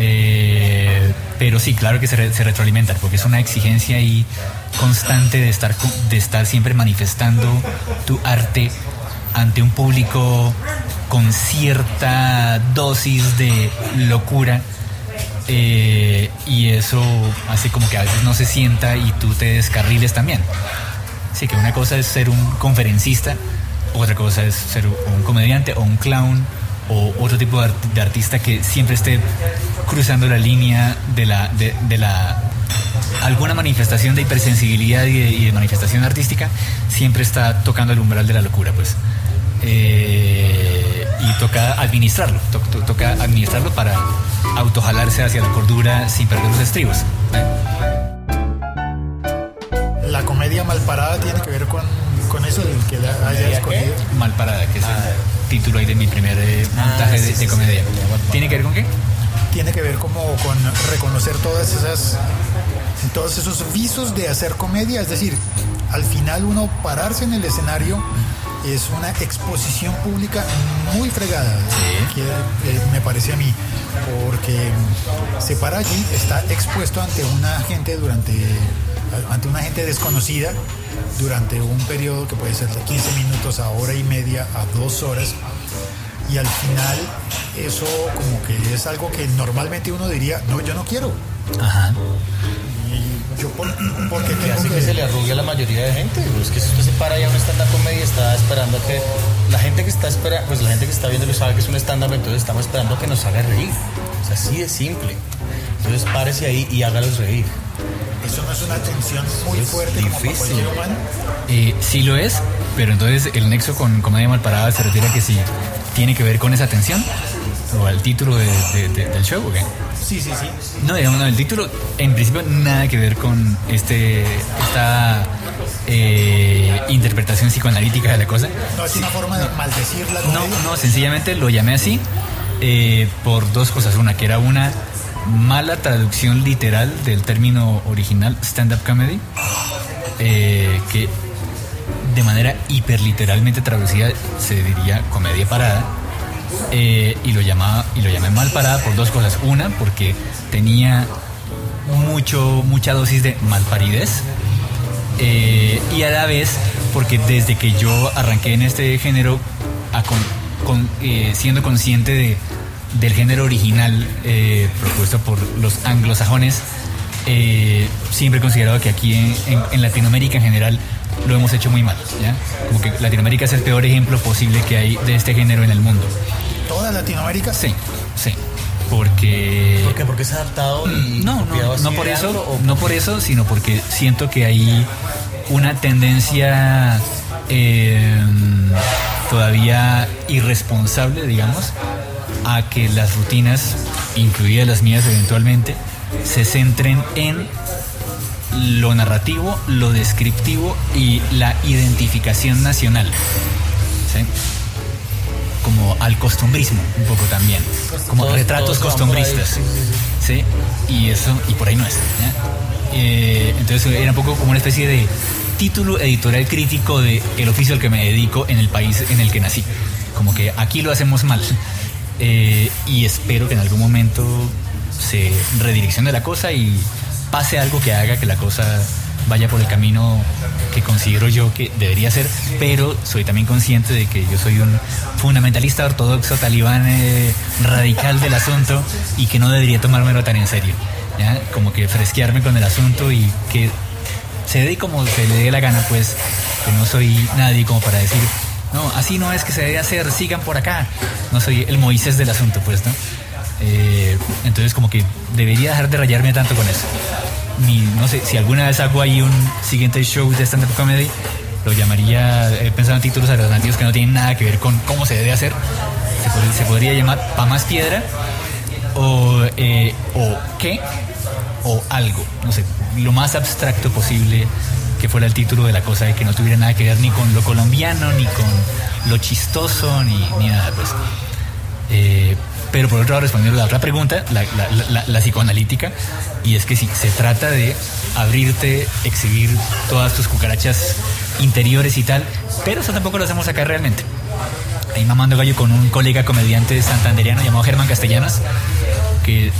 Speaker 1: Eh, pero sí, claro que se, re- retroalimentan, porque es una exigencia ahí constante de estar, de estar siempre manifestando tu arte ante un público con cierta dosis de locura. eh, y eso hace como que a veces no se sienta y tú te descarriles también. Sí, que una cosa es ser un conferencista, otra cosa es ser un comediante o un clown o otro tipo de artista que siempre esté cruzando la línea de la, de, de la alguna manifestación de hipersensibilidad y de, y de manifestación artística, siempre está tocando el umbral de la locura, pues. Eh, y toca administrarlo, to- to- toca administrarlo para autojalarse hacia la cordura sin perder los estribos.
Speaker 2: La comedia mal parada tiene que ver con, con eso del que la haya escogido.
Speaker 1: Mal parada, que es el título ahí de mi primer eh, montaje
Speaker 3: sí,
Speaker 1: de,
Speaker 3: sí,
Speaker 1: de
Speaker 3: sí.
Speaker 1: comedia. ¿Tiene que ver con qué?
Speaker 2: Tiene que ver como con reconocer todas esas todos esos visos de hacer comedia, es decir, al final uno pararse en el escenario es una exposición pública muy fregada, que, eh, me parece a mí, porque se para allí, está expuesto ante una gente durante ante una gente desconocida durante un periodo que puede ser de 15 minutos a hora y media a dos horas y al final eso como que es algo que normalmente uno diría no yo no quiero
Speaker 1: Ajá.
Speaker 2: y Yo por, porque
Speaker 6: que
Speaker 2: tengo
Speaker 6: hace que
Speaker 2: que...
Speaker 6: se le arrugue a la mayoría de gente. Es que si usted se para ya a un stand-up comedy está esperando a que la gente que está espera, pues la gente que está viendo sabe que es un stand-up, entonces estamos esperando a que nos haga reír. Es así de simple. Entonces párese ahí y hágalos reír.
Speaker 2: Eso no es una tensión muy
Speaker 6: Es
Speaker 2: fuerte como para
Speaker 6: difícil.
Speaker 2: cualquier humano.
Speaker 1: Eh, sí lo es, pero entonces el nexo con Comedia Malparada se refiere a que si tiene que ver con esa tensión o al título de- de- de- del show, ¿o qué?
Speaker 2: Sí, sí, sí.
Speaker 1: No, digamos, no, el título en principio nada que ver con este esta eh, interpretación psicoanalítica de la cosa.
Speaker 2: No es una forma de maldecir la
Speaker 1: No, no, sencillamente lo llamé así eh, por dos cosas. Una, que era una mala traducción literal del término original stand-up comedy, eh, que de manera hiperliteralmente traducida se diría comedia parada. eh, y lo llamaba y lo llamé mal parada por dos cosas. Una, porque tenía mucho mucha dosis de malparidez eh, y a la vez porque desde que yo arranqué en este género eh, siendo consciente de, del género original eh, propuesto por los anglosajones siempre he considerado que aquí en- en Latinoamérica en general lo hemos hecho muy mal ¿ya? como que Latinoamérica es el peor ejemplo posible que hay de este género en el mundo
Speaker 2: Toda Latinoamérica.
Speaker 1: sí sí porque
Speaker 6: ¿Por qué? Porque es adaptado y
Speaker 1: no,
Speaker 6: copiado
Speaker 1: no,
Speaker 6: así
Speaker 1: no por eso,
Speaker 6: algo,
Speaker 1: no por eso, sino porque siento que hay una tendencia eh, todavía irresponsable, digamos, a que las rutinas, incluidas las mías eventualmente, se centren en lo narrativo, lo descriptivo y la identificación nacional. ¿sí? Como al costumbrismo, un poco también. Como
Speaker 6: Todos-
Speaker 1: retratos
Speaker 6: todos ahí,
Speaker 1: costumbristas.
Speaker 6: sí, sí,
Speaker 1: ¿sí? Y eso, y por ahí no es. ¿ya? Eh, entonces era un poco como una especie de título editorial crítico de el oficio al que me dedico en el país en el que nací. Como que aquí lo hacemos mal. Eh, y espero que en algún momento se redireccione la cosa y pase algo que haga que la cosa vaya por el camino que considero yo que debería ser, pero soy también consciente de que yo soy un fundamentalista ortodoxo talibán eh, radical del asunto y que no debería tomármelo tan en serio. ¿ya? Como que fresquearme con el asunto y que se dé como se le dé la gana, pues que no soy nadie como para decir, no, así no es que se debe hacer, sigan por acá. No soy el Moisés del asunto, pues, ¿no? Eh, entonces como que debería dejar de rayarme tanto con eso. No sé, si alguna vez hago ahí un siguiente show de stand-up comedy, lo llamaría, he pensado en títulos alternativos que no tienen nada que ver con cómo se debe hacer. Se podría, llamar Pa' más piedra o, eh, o qué o algo, no sé, lo más abstracto posible que fuera el título de la cosa y que no tuviera nada que ver ni con lo colombiano, ni con lo chistoso, ni, ni nada, pues. Eh, pero por otro lado, respondiendo a la otra pregunta, la, psicoanalítica, y es que sí, se trata de abrirte, exhibir todas tus cucarachas interiores y tal, pero eso tampoco lo hacemos acá realmente. Ahí mamando gallo con un colega comediante santanderiano llamado Germán Castellanos,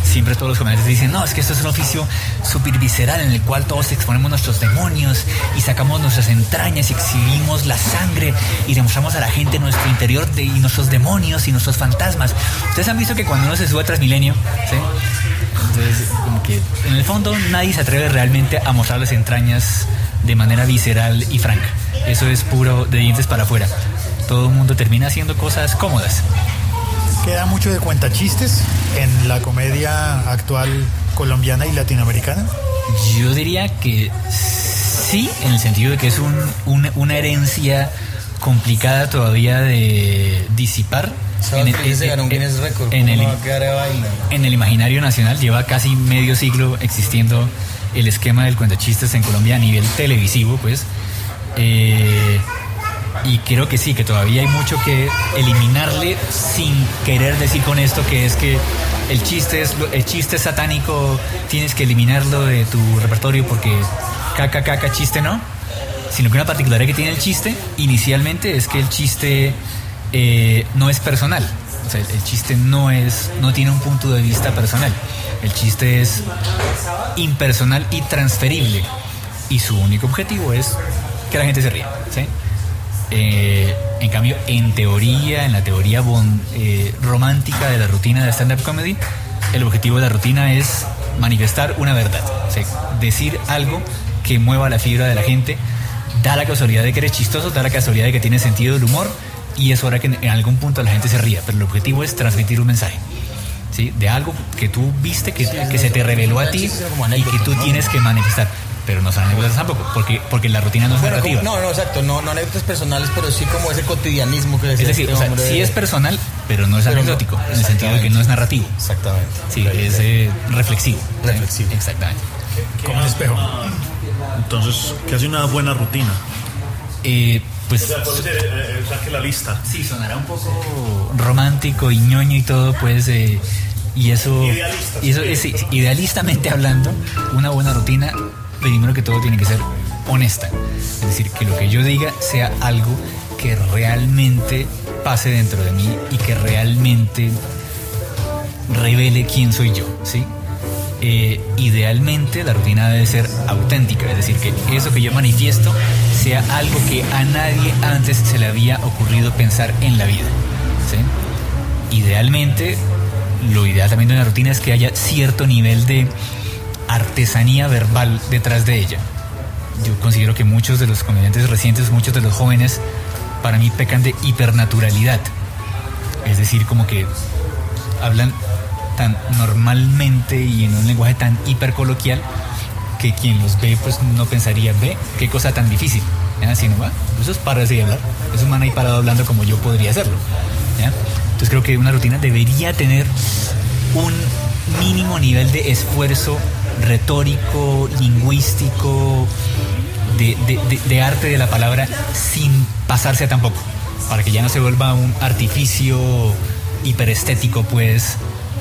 Speaker 1: siempre todos los comediantes dicen, no, es que esto es un oficio súper visceral en el cual todos exponemos nuestros demonios y sacamos nuestras entrañas y exhibimos la sangre y demostramos a la gente nuestro interior de, y nuestros demonios y nuestros fantasmas. Ustedes han visto que cuando uno se sube a Transmilenio. Entonces, como que en el fondo nadie se atreve realmente a mostrar las entrañas de manera visceral y franca. Eso es puro de dientes para afuera. Todo el mundo termina haciendo cosas cómodas.
Speaker 2: Queda mucho de cuentachistes en la comedia actual colombiana y latinoamericana.
Speaker 1: Yo diría que sí, en el sentido de que es un, un- una herencia complicada todavía de disipar. En
Speaker 6: ¿cómo
Speaker 1: el, en el imaginario nacional lleva casi medio siglo existiendo el esquema del cuentachistes en Colombia a nivel televisivo, pues. Eh, y creo que sí, que todavía hay mucho que eliminarle sin querer decir con esto que es que el chiste es el chiste satánico, tienes que eliminarlo de tu repertorio porque caca caca chiste no, sino que una particularidad que tiene el chiste inicialmente es que el chiste eh, no es personal. O sea, el chiste no es, no tiene un punto de vista personal. El chiste es impersonal y transferible. Y su único objetivo es que la gente se ría. ¿sí? Eh, en cambio, en teoría, en la teoría bon- eh, romántica de la rutina de stand-up comedy, el objetivo de la rutina es manifestar una verdad, decir algo que mueva la fibra de la gente, da la casualidad de que eres chistoso, da la casualidad de que tienes sentido del humor y es hora que en algún punto la gente se ría, pero el objetivo es transmitir un mensaje. ¿Sí? De algo que tú viste, que se te reveló a ti y que tú tienes que manifestar. Pero no son anécdotas tampoco, porque, porque la rutina no es
Speaker 6: Bueno,
Speaker 1: narrativa.
Speaker 6: como- no, no, exacto, no, no anécdotas personales, pero sí como ese cotidianismo que
Speaker 1: Es
Speaker 6: decía
Speaker 1: decir,
Speaker 6: este
Speaker 1: o sea, sí es personal, pero no es
Speaker 6: Pero no,
Speaker 1: anecdótico, en el sentido de que no es narrativo.
Speaker 6: Exactamente.
Speaker 1: Sí, es eh, reflexivo.
Speaker 6: Reflexivo.
Speaker 1: Exactamente.
Speaker 2: Como un espejo.
Speaker 5: Entonces, ¿qué hace una buena rutina?
Speaker 1: Eh, pues
Speaker 5: saque la lista.
Speaker 1: sí, sonará un poco romántico y ñoño y todo, pues, eh, y eso,
Speaker 5: Idealista,
Speaker 1: y eso es, idealistamente hablando, una buena rutina, primero que todo tiene que ser honesta. Es decir, que lo que yo diga sea algo que realmente pase dentro de mí y que realmente revele quién soy yo, ¿sí? Eh, idealmente la rutina debe ser auténtica, es decir, que eso que yo manifiesto sea algo que a nadie antes se le había ocurrido pensar en la vida. Idealmente, lo ideal también de una rutina es que haya cierto nivel de artesanía verbal detrás de ella. Yo considero que muchos de los comediantes recientes, muchos de los jóvenes, para mí pecan de hipernaturalidad. Es decir, como que hablan tan normalmente y en un lenguaje tan hipercoloquial que quien los ve pues no pensaría, ve, qué cosa tan difícil. ¿ya? Si no va, eso es para de hablar. Es un man ahí parado hablando como yo podría hacerlo. Entonces creo que una rutina debería tener un mínimo nivel de esfuerzo retórico, lingüístico, de, arte de la palabra, sin pasarse a tampoco, para que ya no se vuelva un artificio hiperestético, pues,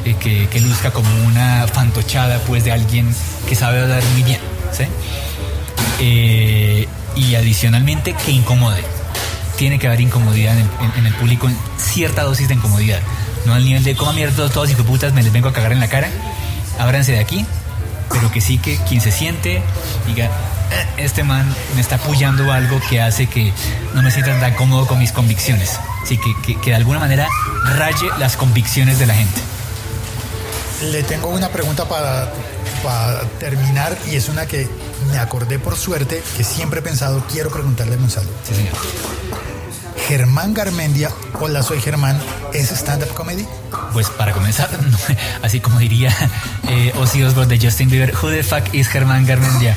Speaker 1: eh, que, que luzca como una fantochada, pues, de alguien que sabe hablar muy bien, ¿sí? Eh, y adicionalmente que incomode. Tiene que haber incomodidad en el, en- en el público, cierta dosis de incomodidad. No al nivel de cómo mierda todos, todos de putas, me les vengo a cagar en la cara. Ábranse de aquí, pero que sí que quien se siente diga, "Eh, este man me está apoyando algo que hace que no me sienta tan cómodo con mis convicciones. Sí, que, que- que de alguna manera raye las convicciones de la gente.
Speaker 2: Le tengo una pregunta para, para terminar y es una que me acordé por suerte que siempre he pensado, quiero preguntarle a Gonzalo.
Speaker 1: Sí, señor.
Speaker 2: Germán Garmendia, hola soy Germán, ¿es stand-up comedy?
Speaker 1: Pues para comenzar, no, así como diría eh, Ozzy Osbourne de Justin Bieber, who the fuck is Germán Garmendia?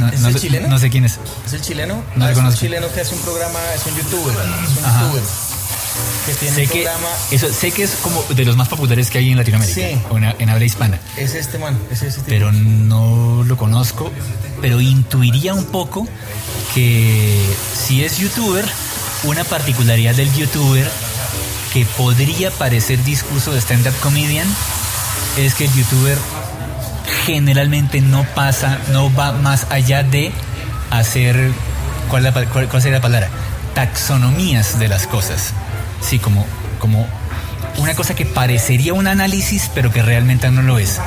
Speaker 1: No,
Speaker 6: ¿Es
Speaker 1: no
Speaker 6: el chileno?
Speaker 1: no sé quién es.
Speaker 6: ¿Es el chileno?
Speaker 1: No
Speaker 6: Ah,
Speaker 1: lo
Speaker 6: es un
Speaker 1: conozco.
Speaker 6: chileno que hace un programa, es un youtuber. Es un
Speaker 1: Ajá.
Speaker 6: youtuber. Que tiene
Speaker 1: Sé
Speaker 6: un
Speaker 1: que,
Speaker 6: programa.
Speaker 1: eso, sé que es como de los más populares que hay en Latinoamérica,
Speaker 6: Sí.
Speaker 1: o en, en habla hispana.
Speaker 6: Es este man, es ese tipo.
Speaker 1: pero no lo conozco, pero intuiría un poco que si es youtuber, una particularidad del youtuber que podría parecer discurso de stand-up comedian es que el youtuber generalmente no pasa, no va más allá de hacer, ¿cuál, la sería la palabra? Taxonomías de las cosas. Sí, como, como una cosa que parecería un análisis, pero que realmente no lo es.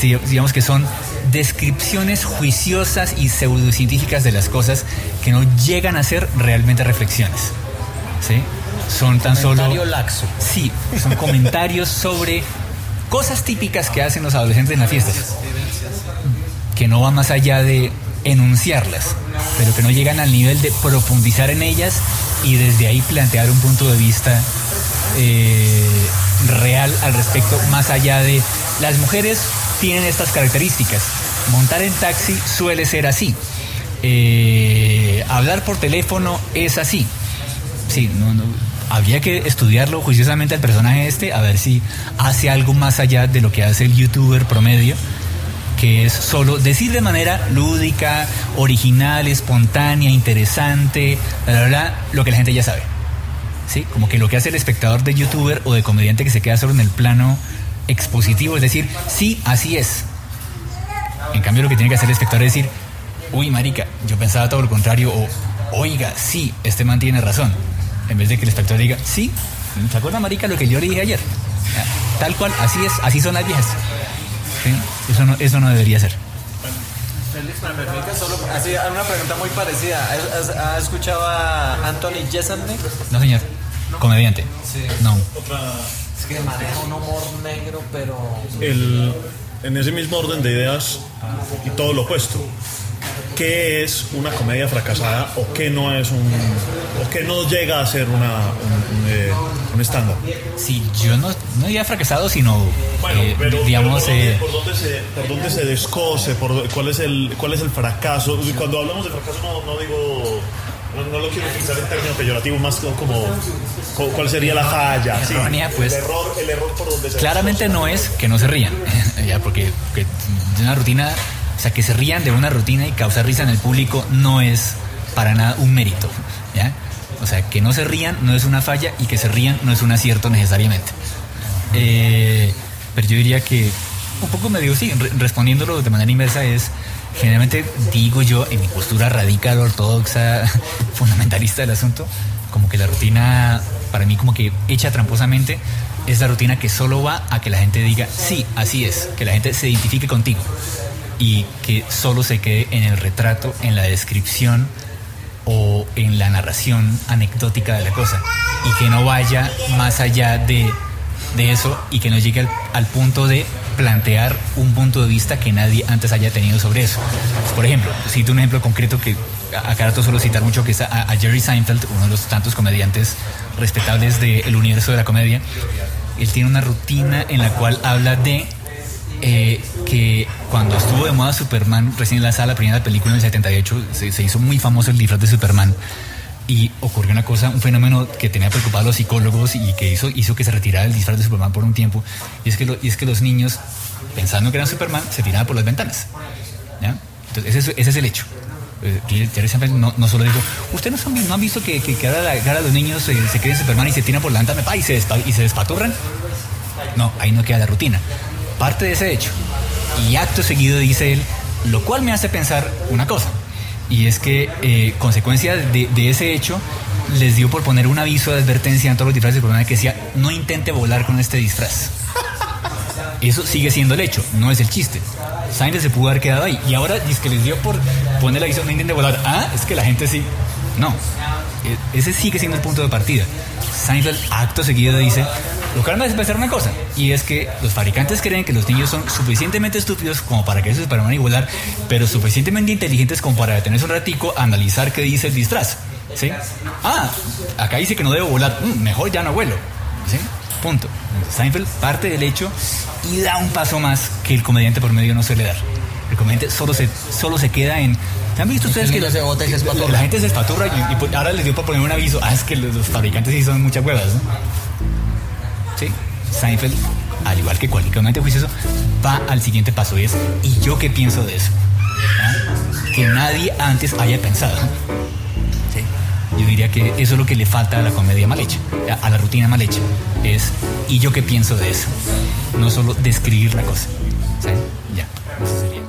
Speaker 1: Digamos que son descripciones juiciosas y pseudocientíficas de las cosas que no llegan a ser realmente reflexiones. ¿Sí? Son tan solo...
Speaker 6: Laxo.
Speaker 1: Sí, son comentarios sobre cosas típicas que hacen los adolescentes en las fiestas, que no van más allá de enunciarlas, pero que no llegan al nivel de profundizar en ellas y desde ahí plantear un punto de vista eh, real al respecto, más allá de las mujeres tienen estas características. Montar en taxi suele ser así. Eh, hablar por teléfono es así. Sí, no, no. Habría que estudiarlo juiciosamente al personaje este, a ver si hace algo más allá de lo que hace el youtuber promedio, que es solo decir de manera lúdica, original, espontánea, interesante, bla, bla, bla, lo que la gente ya sabe. ¿Sí? Como que lo que hace el espectador de youtuber o de comediante que se queda solo en el plano expositivo, es decir, sí, así es. En cambio, lo que tiene que hacer el espectador es decir, uy, marica, yo pensaba todo lo contrario, o oiga, sí, este man tiene razón. En vez de que el espectador diga, sí, ¿se acuerda, marica, lo que yo le dije ayer? Tal cual, así es, así son las viejas. ¿Sí? Eso, no, eso no debería ser.
Speaker 7: Solo así una pregunta muy parecida. ¿Has, has- has escuchado a Anthony Jeselnik?
Speaker 1: No, señor. Comediante.
Speaker 7: Sí.
Speaker 1: No.
Speaker 7: Es que maneja un humor negro, pero
Speaker 5: El, en ese mismo orden de ideas y todo lo opuesto. ¿Qué es una comedia fracasada o qué no es un o qué no llega a ser una un, un, eh, un estándar?
Speaker 1: Sí, yo no, no diría fracasado, sino, eh, digamos,
Speaker 5: pero
Speaker 1: eh,
Speaker 5: ¿por, dónde, por, dónde se, ¿por dónde se descose? Por, ¿cuál, es el, ¿Cuál es el fracaso? Cuando hablamos de fracaso no, no digo... No, no lo quiero utilizar en términos peyorativos, más como, como cuál sería la falla. sí.
Speaker 1: Pues.
Speaker 5: el, error, el error por donde se
Speaker 1: claramente no es que no se rían, ya porque que de una rutina, o sea, que se rían de una rutina y causar risa en el público no es para nada un mérito, ¿ya? O sea, que no se rían no es una falla y que se rían no es un acierto necesariamente. Eh, pero yo diría que un poco me digo, sí, re- respondiéndolo de manera inversa es, generalmente digo yo, en mi postura radical, ortodoxa, fundamentalista del asunto, como que la rutina, para mí como que hecha tramposamente, es la rutina que solo va a que la gente diga, sí, así es, que la gente se identifique contigo y que solo se quede en el retrato, en la descripción o en la narración anecdótica de la cosa y que no vaya más allá de, de eso y que no llegue al, punto de plantear un punto de vista que nadie antes haya tenido sobre eso. Por ejemplo, cito un ejemplo concreto que a a cada rato suelo citar mucho, que es a, Jerry Seinfeld, uno de los tantos comediantes respetables del universo de la comedia. Él tiene una rutina en la cual habla de eh, que cuando estuvo de moda Superman, recién lanzada la primera película en el 78, se, se hizo muy famoso el disfraz de Superman. Y ocurrió una cosa, un fenómeno que tenía preocupados a los psicólogos y que hizo, hizo que se retirara el disfraz de Superman por un tiempo. Y es que, lo- y es que los niños, pensando que eran Superman, se tiraban por las ventanas. ¿ya? Entonces, ese, es- ese es el hecho. Eh, no, no solo dijo, ¿ustedes no, han, no han visto que, que, que ahora, los niños eh, se creen Superman y se tiran por la ventana y, se y se despaturran? No, ahí no queda la rutina. Parte de ese hecho. Y acto seguido dice él, lo cual me hace pensar una cosa. Y es que, eh, consecuencia de, de ese hecho, les dio por poner un aviso de advertencia en todos los disfraces de que decía, no intente volar con este disfraz. Eso sigue siendo el hecho, no es el chiste. Seinfeld se pudo haber quedado ahí. Y ahora dice que les dio por poner la aviso, no intente volar. Ah, es que la gente sí. No. E- Ese sigue siendo el punto de partida. Seinfeld, acto seguido, dice: Lo cual me pensar una cosa. Y es que los fabricantes creen que los niños son suficientemente estúpidos como para que eso es para volar, pero suficientemente inteligentes como para detenerse un ratico a analizar qué dice el disfraz. ¿Sí? Ah, acá dice que no debo volar. Mm, mejor ya no vuelo. ¿Sí? Punto. Seinfeld parte del hecho y da un paso más que el comediante por medio no suele dar. El comediante solo se, solo se queda en. ¿Han visto ustedes que
Speaker 6: se bota y se
Speaker 1: la gente se espaturra y, y ahora les dio para poner un aviso? Ah, es que los, los fabricantes sí son muchas huevas, ¿no? Seinfeld, al igual que cualquier comediante juicioso, va al siguiente paso y es: ¿y yo qué pienso de eso? ¿Ah? Que nadie antes haya pensado. Yo diría que eso es lo que le falta a la comedia mal hecha, a- la rutina mal hecha. Es, ¿y yo qué pienso de eso? No solo describir la cosa. Ya, eso sería.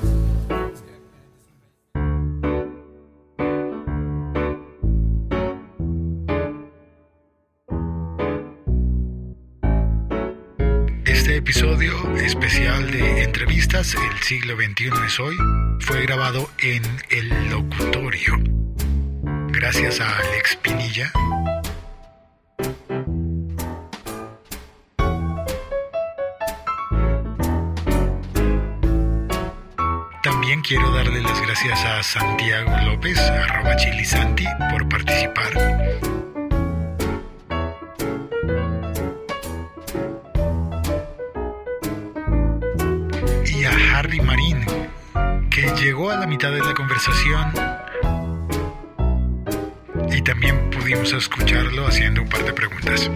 Speaker 2: Especial de entrevistas El siglo XXI es hoy fue grabado en El Locutorio. Gracias a Alex Pinilla. También quiero darle las gracias a Santiago López, arroba chilisanti, por participar. Llegó a la mitad de la conversación y también pudimos escucharlo haciendo un par de preguntas.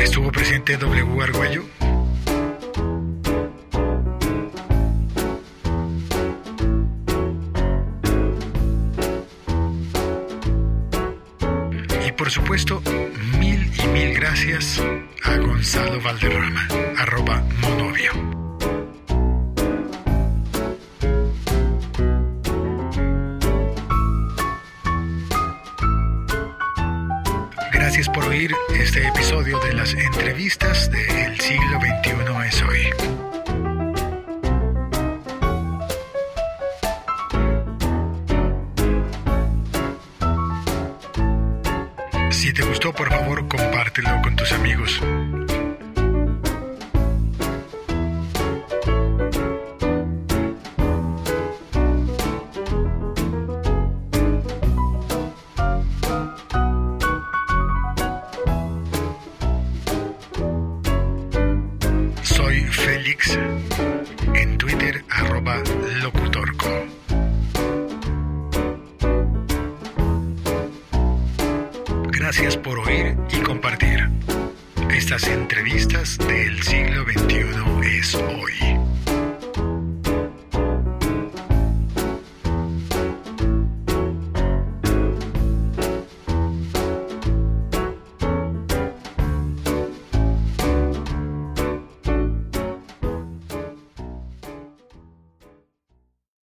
Speaker 2: Estuvo presente W. Argüello. Y por supuesto, gracias a Gonzalo Valderrama, arroba monovio. Gracias por oír este episodio de las